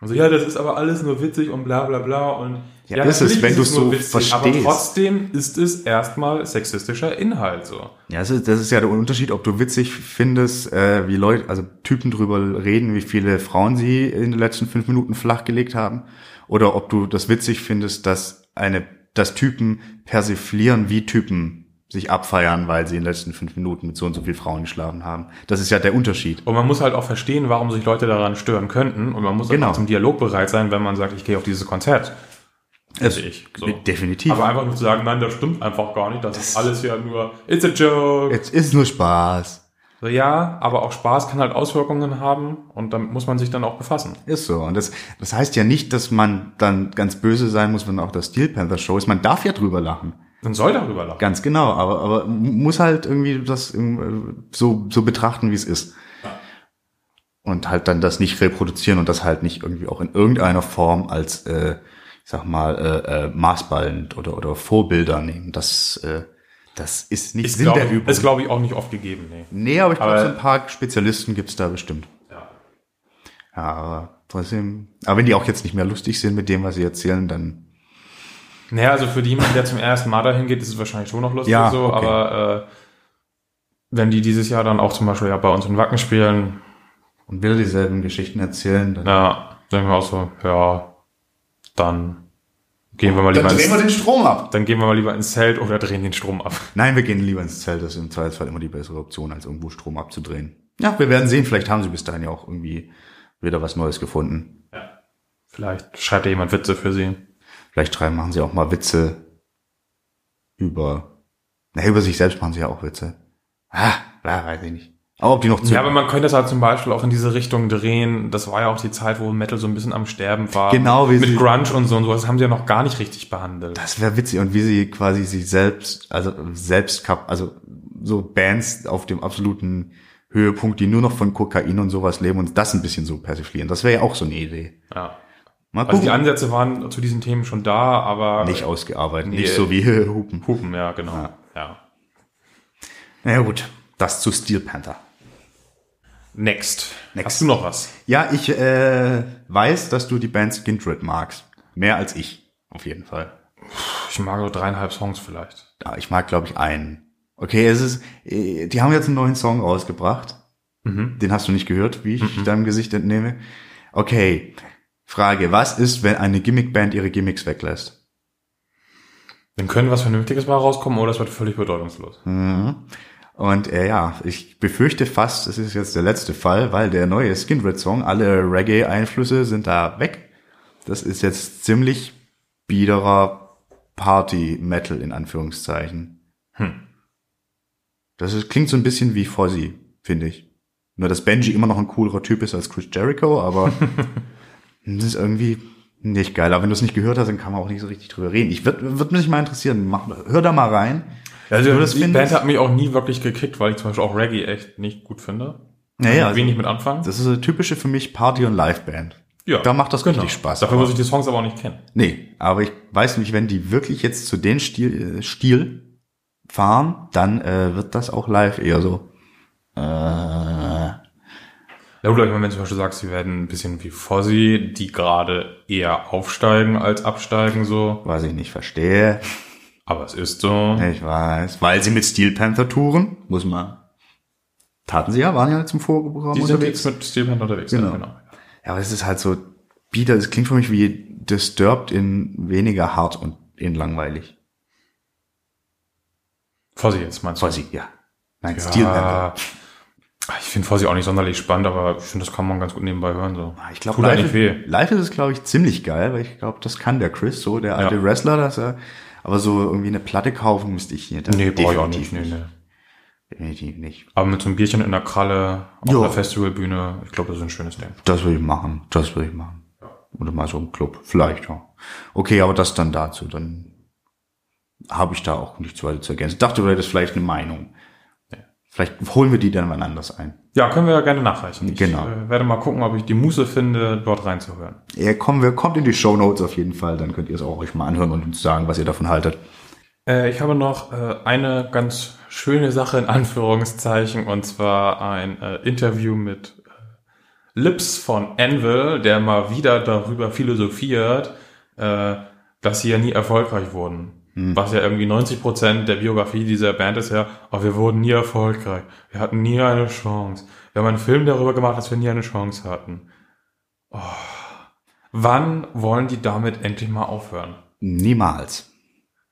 also ja, das ist aber alles nur witzig und bla bla bla und ja, ja ist es, wenn du es so witzig, verstehst. Aber trotzdem ist es erstmal sexistischer Inhalt so. Ja, das ist, das ist ja der Unterschied, ob du witzig findest, äh, wie Leute, also Typen drüber reden, wie viele Frauen sie in den letzten fünf Minuten flachgelegt haben, oder ob du das witzig findest, dass eine, dass Typen persiflieren, wie Typen sich abfeiern, weil sie in den letzten fünf Minuten mit so und so viel Frauen geschlafen haben. Das ist ja der Unterschied. Und man muss halt auch verstehen, warum sich Leute daran stören könnten. Und man muss genau. auch zum Dialog bereit sein, wenn man sagt, ich gehe auf dieses Konzert. Das ich. So. Definitiv. Aber einfach nur zu sagen, nein, das stimmt einfach gar nicht. Das, das ist alles ja nur, it's a joke. Es ist nur Spaß. So, ja, aber auch Spaß kann halt Auswirkungen haben und damit muss man sich dann auch befassen. Ist so. Und das, das heißt ja nicht, dass man dann ganz böse sein muss, wenn auch das Steel Panther Show ist. Man darf ja drüber lachen. Man soll darüber lachen. Ganz genau, aber, aber muss halt irgendwie das so, so betrachten, wie es ist. Ja. Und halt dann das nicht reproduzieren und das halt nicht irgendwie auch in irgendeiner Form als, äh, ich sag mal, äh, äh, maßballend oder, oder Vorbilder nehmen. Das, äh, das ist nicht ist, Sinn der Übung. Ist, glaube ich, auch nicht oft gegeben. Nee, nee aber ich glaube, so ein paar Spezialisten gibt's da bestimmt. Ja. Ja, aber trotzdem, aber wenn die auch jetzt nicht mehr lustig sind mit dem, was sie erzählen, dann naja, also für jemanden, der zum ersten Mal dahin geht, ist es wahrscheinlich schon noch lustig ja, so, okay. aber äh, wenn die dieses Jahr dann auch zum Beispiel ja bei uns in Wacken spielen und wieder dieselben Geschichten erzählen, dann ja, denken wir auch so, ja, dann gehen wir mal lieber dann drehen ins, wir den Strom ab. Dann gehen wir mal lieber ins Zelt oder drehen den Strom ab. Nein, wir gehen lieber ins Zelt. Das ist im Zweifelsfall immer die bessere Option, als irgendwo Strom abzudrehen. Ja, wir werden sehen. Vielleicht haben sie bis dahin ja auch irgendwie wieder was Neues gefunden. Ja. Vielleicht schreibt ja jemand Witze für sie. Vielleicht schreiben, machen sie auch mal Witze über, na, über sich selbst machen sie ja auch Witze. Ah, ja, weiß ich nicht. Aber ob die noch zu. Ja, aber man könnte das halt zum Beispiel auch in diese Richtung drehen. Das war ja auch die Zeit, wo Metal so ein bisschen am Sterben war. Genau, wie Mit sie, Grunge und so und so. Das haben sie ja noch gar nicht richtig behandelt. Das wäre witzig. Und wie sie quasi sich selbst, also selbst, also so Bands auf dem absoluten Höhepunkt, die nur noch von Kokain und sowas leben und das ein bisschen so persiflieren. Das wäre ja auch so eine Idee. Ja. Mal also die Ansätze waren zu diesen Themen schon da, aber nicht ausgearbeitet, nee, nicht so wie Hupen. Hupen, ja, genau. Ja. ja. Na ja, gut, das zu Steel Panther. Next. Next. Hast du noch was? Ja, ich äh, weiß, dass du die Band Skindred magst. Mehr als ich, auf jeden Fall. Ich mag nur dreieinhalb Songs vielleicht. Ja, ich mag, glaube ich, einen. Okay, es ist, äh, die haben jetzt einen neuen Song rausgebracht. Mhm. Den hast du nicht gehört, wie ich mhm. deinem Gesicht entnehme. Okay, Frage, was ist, wenn eine Gimmickband ihre Gimmicks weglässt? Dann könnte was Vernünftiges mal rauskommen oder es wird völlig bedeutungslos. Mhm. Und äh, ja, ich befürchte fast, es ist jetzt der letzte Fall, weil der neue Skindred-Song, alle Reggae-Einflüsse sind da weg. Das ist jetzt ziemlich biederer Party-Metal in Anführungszeichen. Hm. Das ist, klingt so ein bisschen wie Fozzy, finde ich. Nur, dass Benji immer noch ein coolerer Typ ist als Chris Jericho, aber Das ist irgendwie nicht geil. Aber wenn du es nicht gehört hast, dann kann man auch nicht so richtig drüber reden. Ich würde würd mich mal interessieren. Mach, hör da mal rein. Also das die Band hat mich auch nie wirklich gekickt, weil ich zum Beispiel auch Reggae echt nicht gut finde. Naja, also wenig mit anfangen. Das ist eine typische für mich Party- und Live-Band. Ja. Da macht das genau. richtig Spaß. Dafür muss ich die Songs aber auch nicht kennen. Nee, aber ich weiß nicht, wenn die wirklich jetzt zu den Stil, äh, Stil fahren, dann äh, wird das auch live eher so. Äh, Ja, oder ich meine, wenn du zum Beispiel sagst, sie werden ein bisschen wie Fozzy, die gerade eher aufsteigen als absteigen, so. Was ich nicht verstehe. Aber es ist so. Ich weiß. Weil sie mit Steel Panther touren, muss man. Taten sie ja, waren ja zum Vorprogramm Die sind unterwegs. jetzt mit Steel Panther unterwegs. Genau. Ja, genau. Ja, aber es ist halt so, Bieder, es klingt für mich wie Disturbed in weniger hart und in langweilig. Fozzy jetzt meinst du? Fuzzy, ja. Nein, Steel Panther. Ich finde Fozzy auch nicht sonderlich spannend, aber ich finde, das kann man ganz gut nebenbei hören, so. Ich glaube, live, live ist es, glaube ich, ziemlich geil, weil ich glaube, das kann der Chris so, der alte Ja. Wrestler, dass er, aber so irgendwie eine Platte kaufen müsste ich hier. Nee, brauche ich auch nicht. Nee, nee. Definitiv nicht. Aber mit so einem Bierchen in der Kralle auf Ja. der Festivalbühne, ich glaube, das ist ein schönes Ding. Das würde ich machen. Das würde ich machen. Oder mal so im Club. Vielleicht, ja. Okay, aber das dann dazu. Dann habe ich da auch nichts weiter zu ergänzen. Ich dachte, du hättest vielleicht eine Meinung. Vielleicht holen wir die dann wann anders ein. Ja, können wir ja gerne nachreichen. Ich Genau. äh, werde mal gucken, ob ich die Muße finde, dort reinzuhören. Ja, kommen wir, kommt in die Show Notes auf jeden Fall. Dann könnt ihr es auch euch mal anhören und uns sagen, was ihr davon haltet. Äh, ich habe noch äh, eine ganz schöne Sache in Anführungszeichen und zwar ein äh, Interview mit äh, Lips von Anvil, der mal wieder darüber philosophiert, äh, dass sie ja nie erfolgreich wurden. Was ja irgendwie 90 Prozent der Biografie dieser Band ist ja, oh, wir wurden nie erfolgreich. Wir hatten nie eine Chance. Wir haben einen Film darüber gemacht, dass wir nie eine Chance hatten. Oh. Wann wollen die damit endlich mal aufhören? Niemals.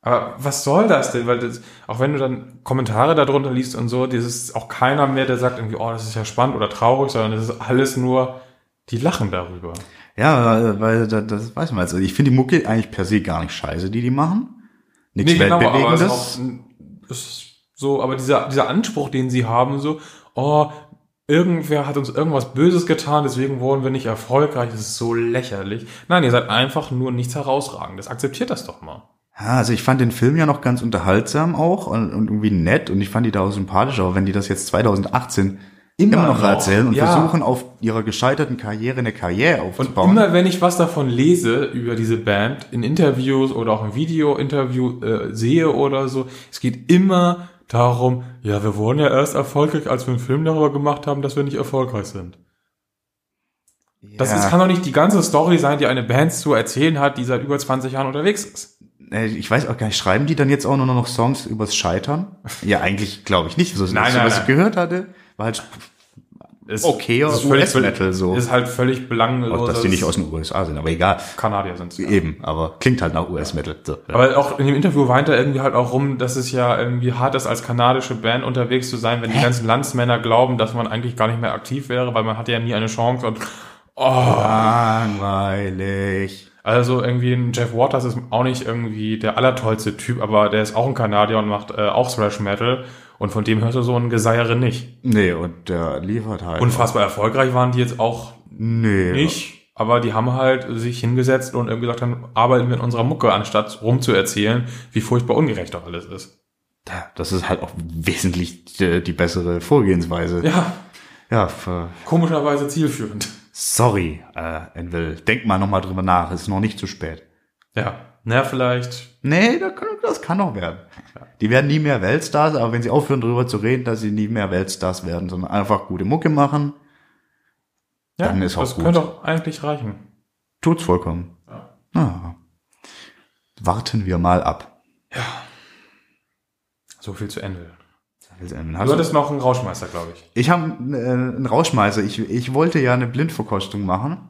Aber was soll das denn? Weil das, auch wenn du dann Kommentare darunter liest und so, das ist auch keiner mehr, der sagt irgendwie, oh, das ist ja spannend oder traurig, sondern das ist alles nur, die lachen darüber. Ja, weil das, das weiß man. Also ich finde die Mucke eigentlich per se gar nicht scheiße, die die machen. Nichts aber es ist, Weltbewegendes. auch, so, aber dieser, dieser Anspruch, den sie haben, so, oh, irgendwer hat uns irgendwas Böses getan, deswegen wurden wir nicht erfolgreich, das ist so lächerlich. Nein, ihr seid einfach nur nichts herausragendes. Akzeptiert das doch mal. Ja, also ich fand den Film ja noch ganz unterhaltsam auch und, und irgendwie nett und ich fand die da auch sympathisch, aber wenn die das jetzt 2018 immer, Immer noch noch, erzählen und ja. versuchen auf ihrer gescheiterten Karriere eine Karriere Und aufzubauen. immer wenn ich was davon lese über diese Band in Interviews oder auch im Video-Interview äh, sehe oder so, es geht immer darum, ja, wir wurden ja erst erfolgreich, als wir einen Film darüber gemacht haben, dass wir nicht erfolgreich sind. Das Ja. ist, kann doch nicht die ganze Story sein, die eine Band zu erzählen hat, die seit über 20 Jahren unterwegs ist. Äh, ich weiß auch gar nicht, schreiben die dann jetzt auch nur noch Songs übers Scheitern? Ja, eigentlich glaube ich nicht. So, Nein, nein, was nein. ich gehört hatte, war halt Ist, Okay, ist völlig- US-Metal so. Ist halt völlig belanglos. auch, dass die nicht aus den USA sind, aber egal. Kanadier sind. Ja. Eben, aber klingt halt nach US-Metal. So, ja. Aber auch in dem Interview weint er irgendwie halt auch rum, dass es ja irgendwie hart ist, als kanadische Band unterwegs zu sein, wenn die ganzen Landsmänner glauben, dass man eigentlich gar nicht mehr aktiv wäre, weil man hatte ja nie eine Chance und oh, Langweilig. also irgendwie ein Jeff Waters ist auch nicht irgendwie der allertollste Typ, aber der ist auch ein Kanadier und macht äh, auch Thrash Metal und von dem hörst du so einen Geseiere nicht. Nee, und der liefert halt. Unfassbar erfolgreich waren die jetzt auch nee. nicht, aber die haben halt sich hingesetzt und irgendwie gesagt haben, arbeiten wir in unserer Mucke, anstatt rumzuerzählen, wie furchtbar ungerecht doch alles ist. Das ist halt auch wesentlich äh, die bessere Vorgehensweise. Ja, Ja, komischerweise zielführend. sorry, äh, Envil. Denk mal nochmal drüber nach, es ist noch nicht zu spät. Ja, na vielleicht. Nee, das kann, das kann noch werden. Die werden nie mehr Weltstars, aber wenn sie aufhören darüber zu reden, dass sie nie mehr Weltstars werden, sondern einfach gute Mucke machen, Ja, Dann ist auch das gut. könnte auch eigentlich reichen. tut's vollkommen. Ja. Ah. Warten wir mal ab. So viel zu Ende. Hast Du hattest noch einen Rauschmeister, glaube ich. Ich habe äh, einen Rauschmeißer. Ich, ich wollte ja eine Blindverkostung machen.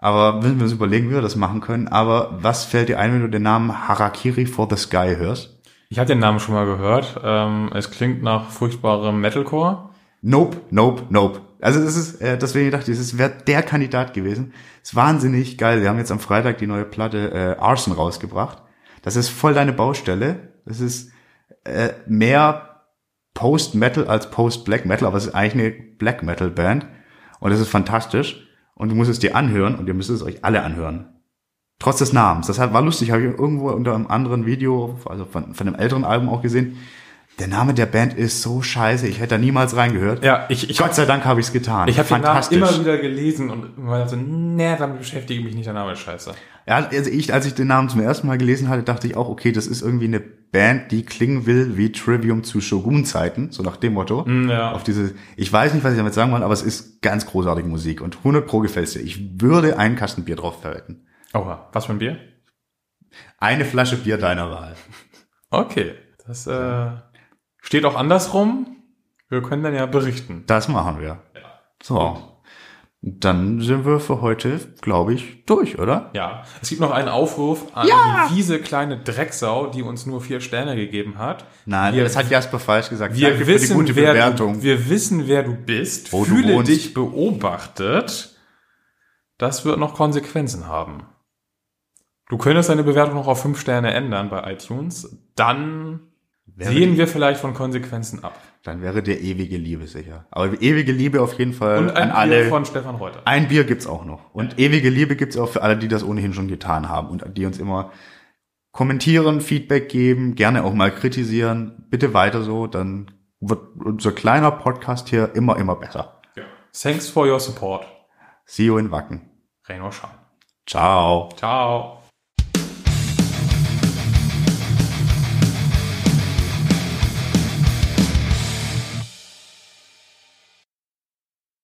Aber müssen wir uns überlegen, wie wir das machen können. Aber was fällt dir ein, wenn du den Namen Harakiri for the Sky hörst? Ich hatte den Namen schon mal gehört. Ähm, es klingt nach furchtbarem Metalcore. Nope, nope, nope. Also es ist, äh, deswegen dachte ich, es wäre der Kandidat gewesen. ist wahnsinnig geil. Wir haben jetzt am Freitag die neue Platte äh, Arson rausgebracht. Das ist voll deine Baustelle. Das ist äh, mehr Post-Metal als Post-Black Metal, aber es ist eigentlich eine Black Metal Band. Und es ist fantastisch. Und du musst es dir anhören und ihr müsst es euch alle anhören. Trotz des Namens. Das war lustig, habe ich irgendwo unter einem anderen Video, also von, von einem älteren Album auch gesehen. Der Name der Band ist so scheiße, ich hätte da niemals reingehört. Ja, ich, ich Gott sei Dank habe ich es getan. Ich habe den Namen immer wieder gelesen und immer so, nee, damit beschäftige ich mich nicht, der Name ist scheiße. Ja, also ich, als ich den Namen zum ersten Mal gelesen hatte, dachte ich auch, okay, das ist irgendwie eine Band, die klingen will wie Trivium zu Shogun-Zeiten, so nach dem Motto. Mm, ja. Auf diese, ich weiß nicht, was ich damit sagen will, aber es ist ganz großartige Musik und 100 pro gefällt dir. Ich würde einen Kasten Bier drauf verwenden. Oha, was für ein Bier? Eine Flasche Bier deiner Wahl. Okay, das äh, steht auch andersrum. Wir können dann ja berichten. Das machen wir. So. Dann sind wir für heute, glaube ich, durch, oder? Ja, es gibt noch einen Aufruf an Ja! die fiese kleine Drecksau, die uns nur vier Sterne gegeben hat. Nein, Wir- das hat Jasper falsch gesagt. Wir Danke für die wissen, gute wer Bewertung. Du, wir wissen, wer du bist. Wo du Fühle wohnst. dich beobachtet. Das wird noch Konsequenzen haben. Du könntest deine Bewertung noch auf fünf Sterne ändern bei iTunes. Dann Wäre sehen wir vielleicht von Konsequenzen ab. Dann wäre dir ewige Liebe sicher. Aber ewige Liebe auf jeden Fall Und ein an Bier alle. von Stefan Reuter. Ein Bier gibt's auch noch. Und ewige Liebe gibt's auch für alle, die das ohnehin schon getan haben und die uns immer kommentieren, Feedback geben, gerne auch mal kritisieren. Bitte weiter so, dann wird unser kleiner Podcast hier immer, immer besser. Thanks for your support. See you in Wacken. Reno Schein. Ciao. Ciao.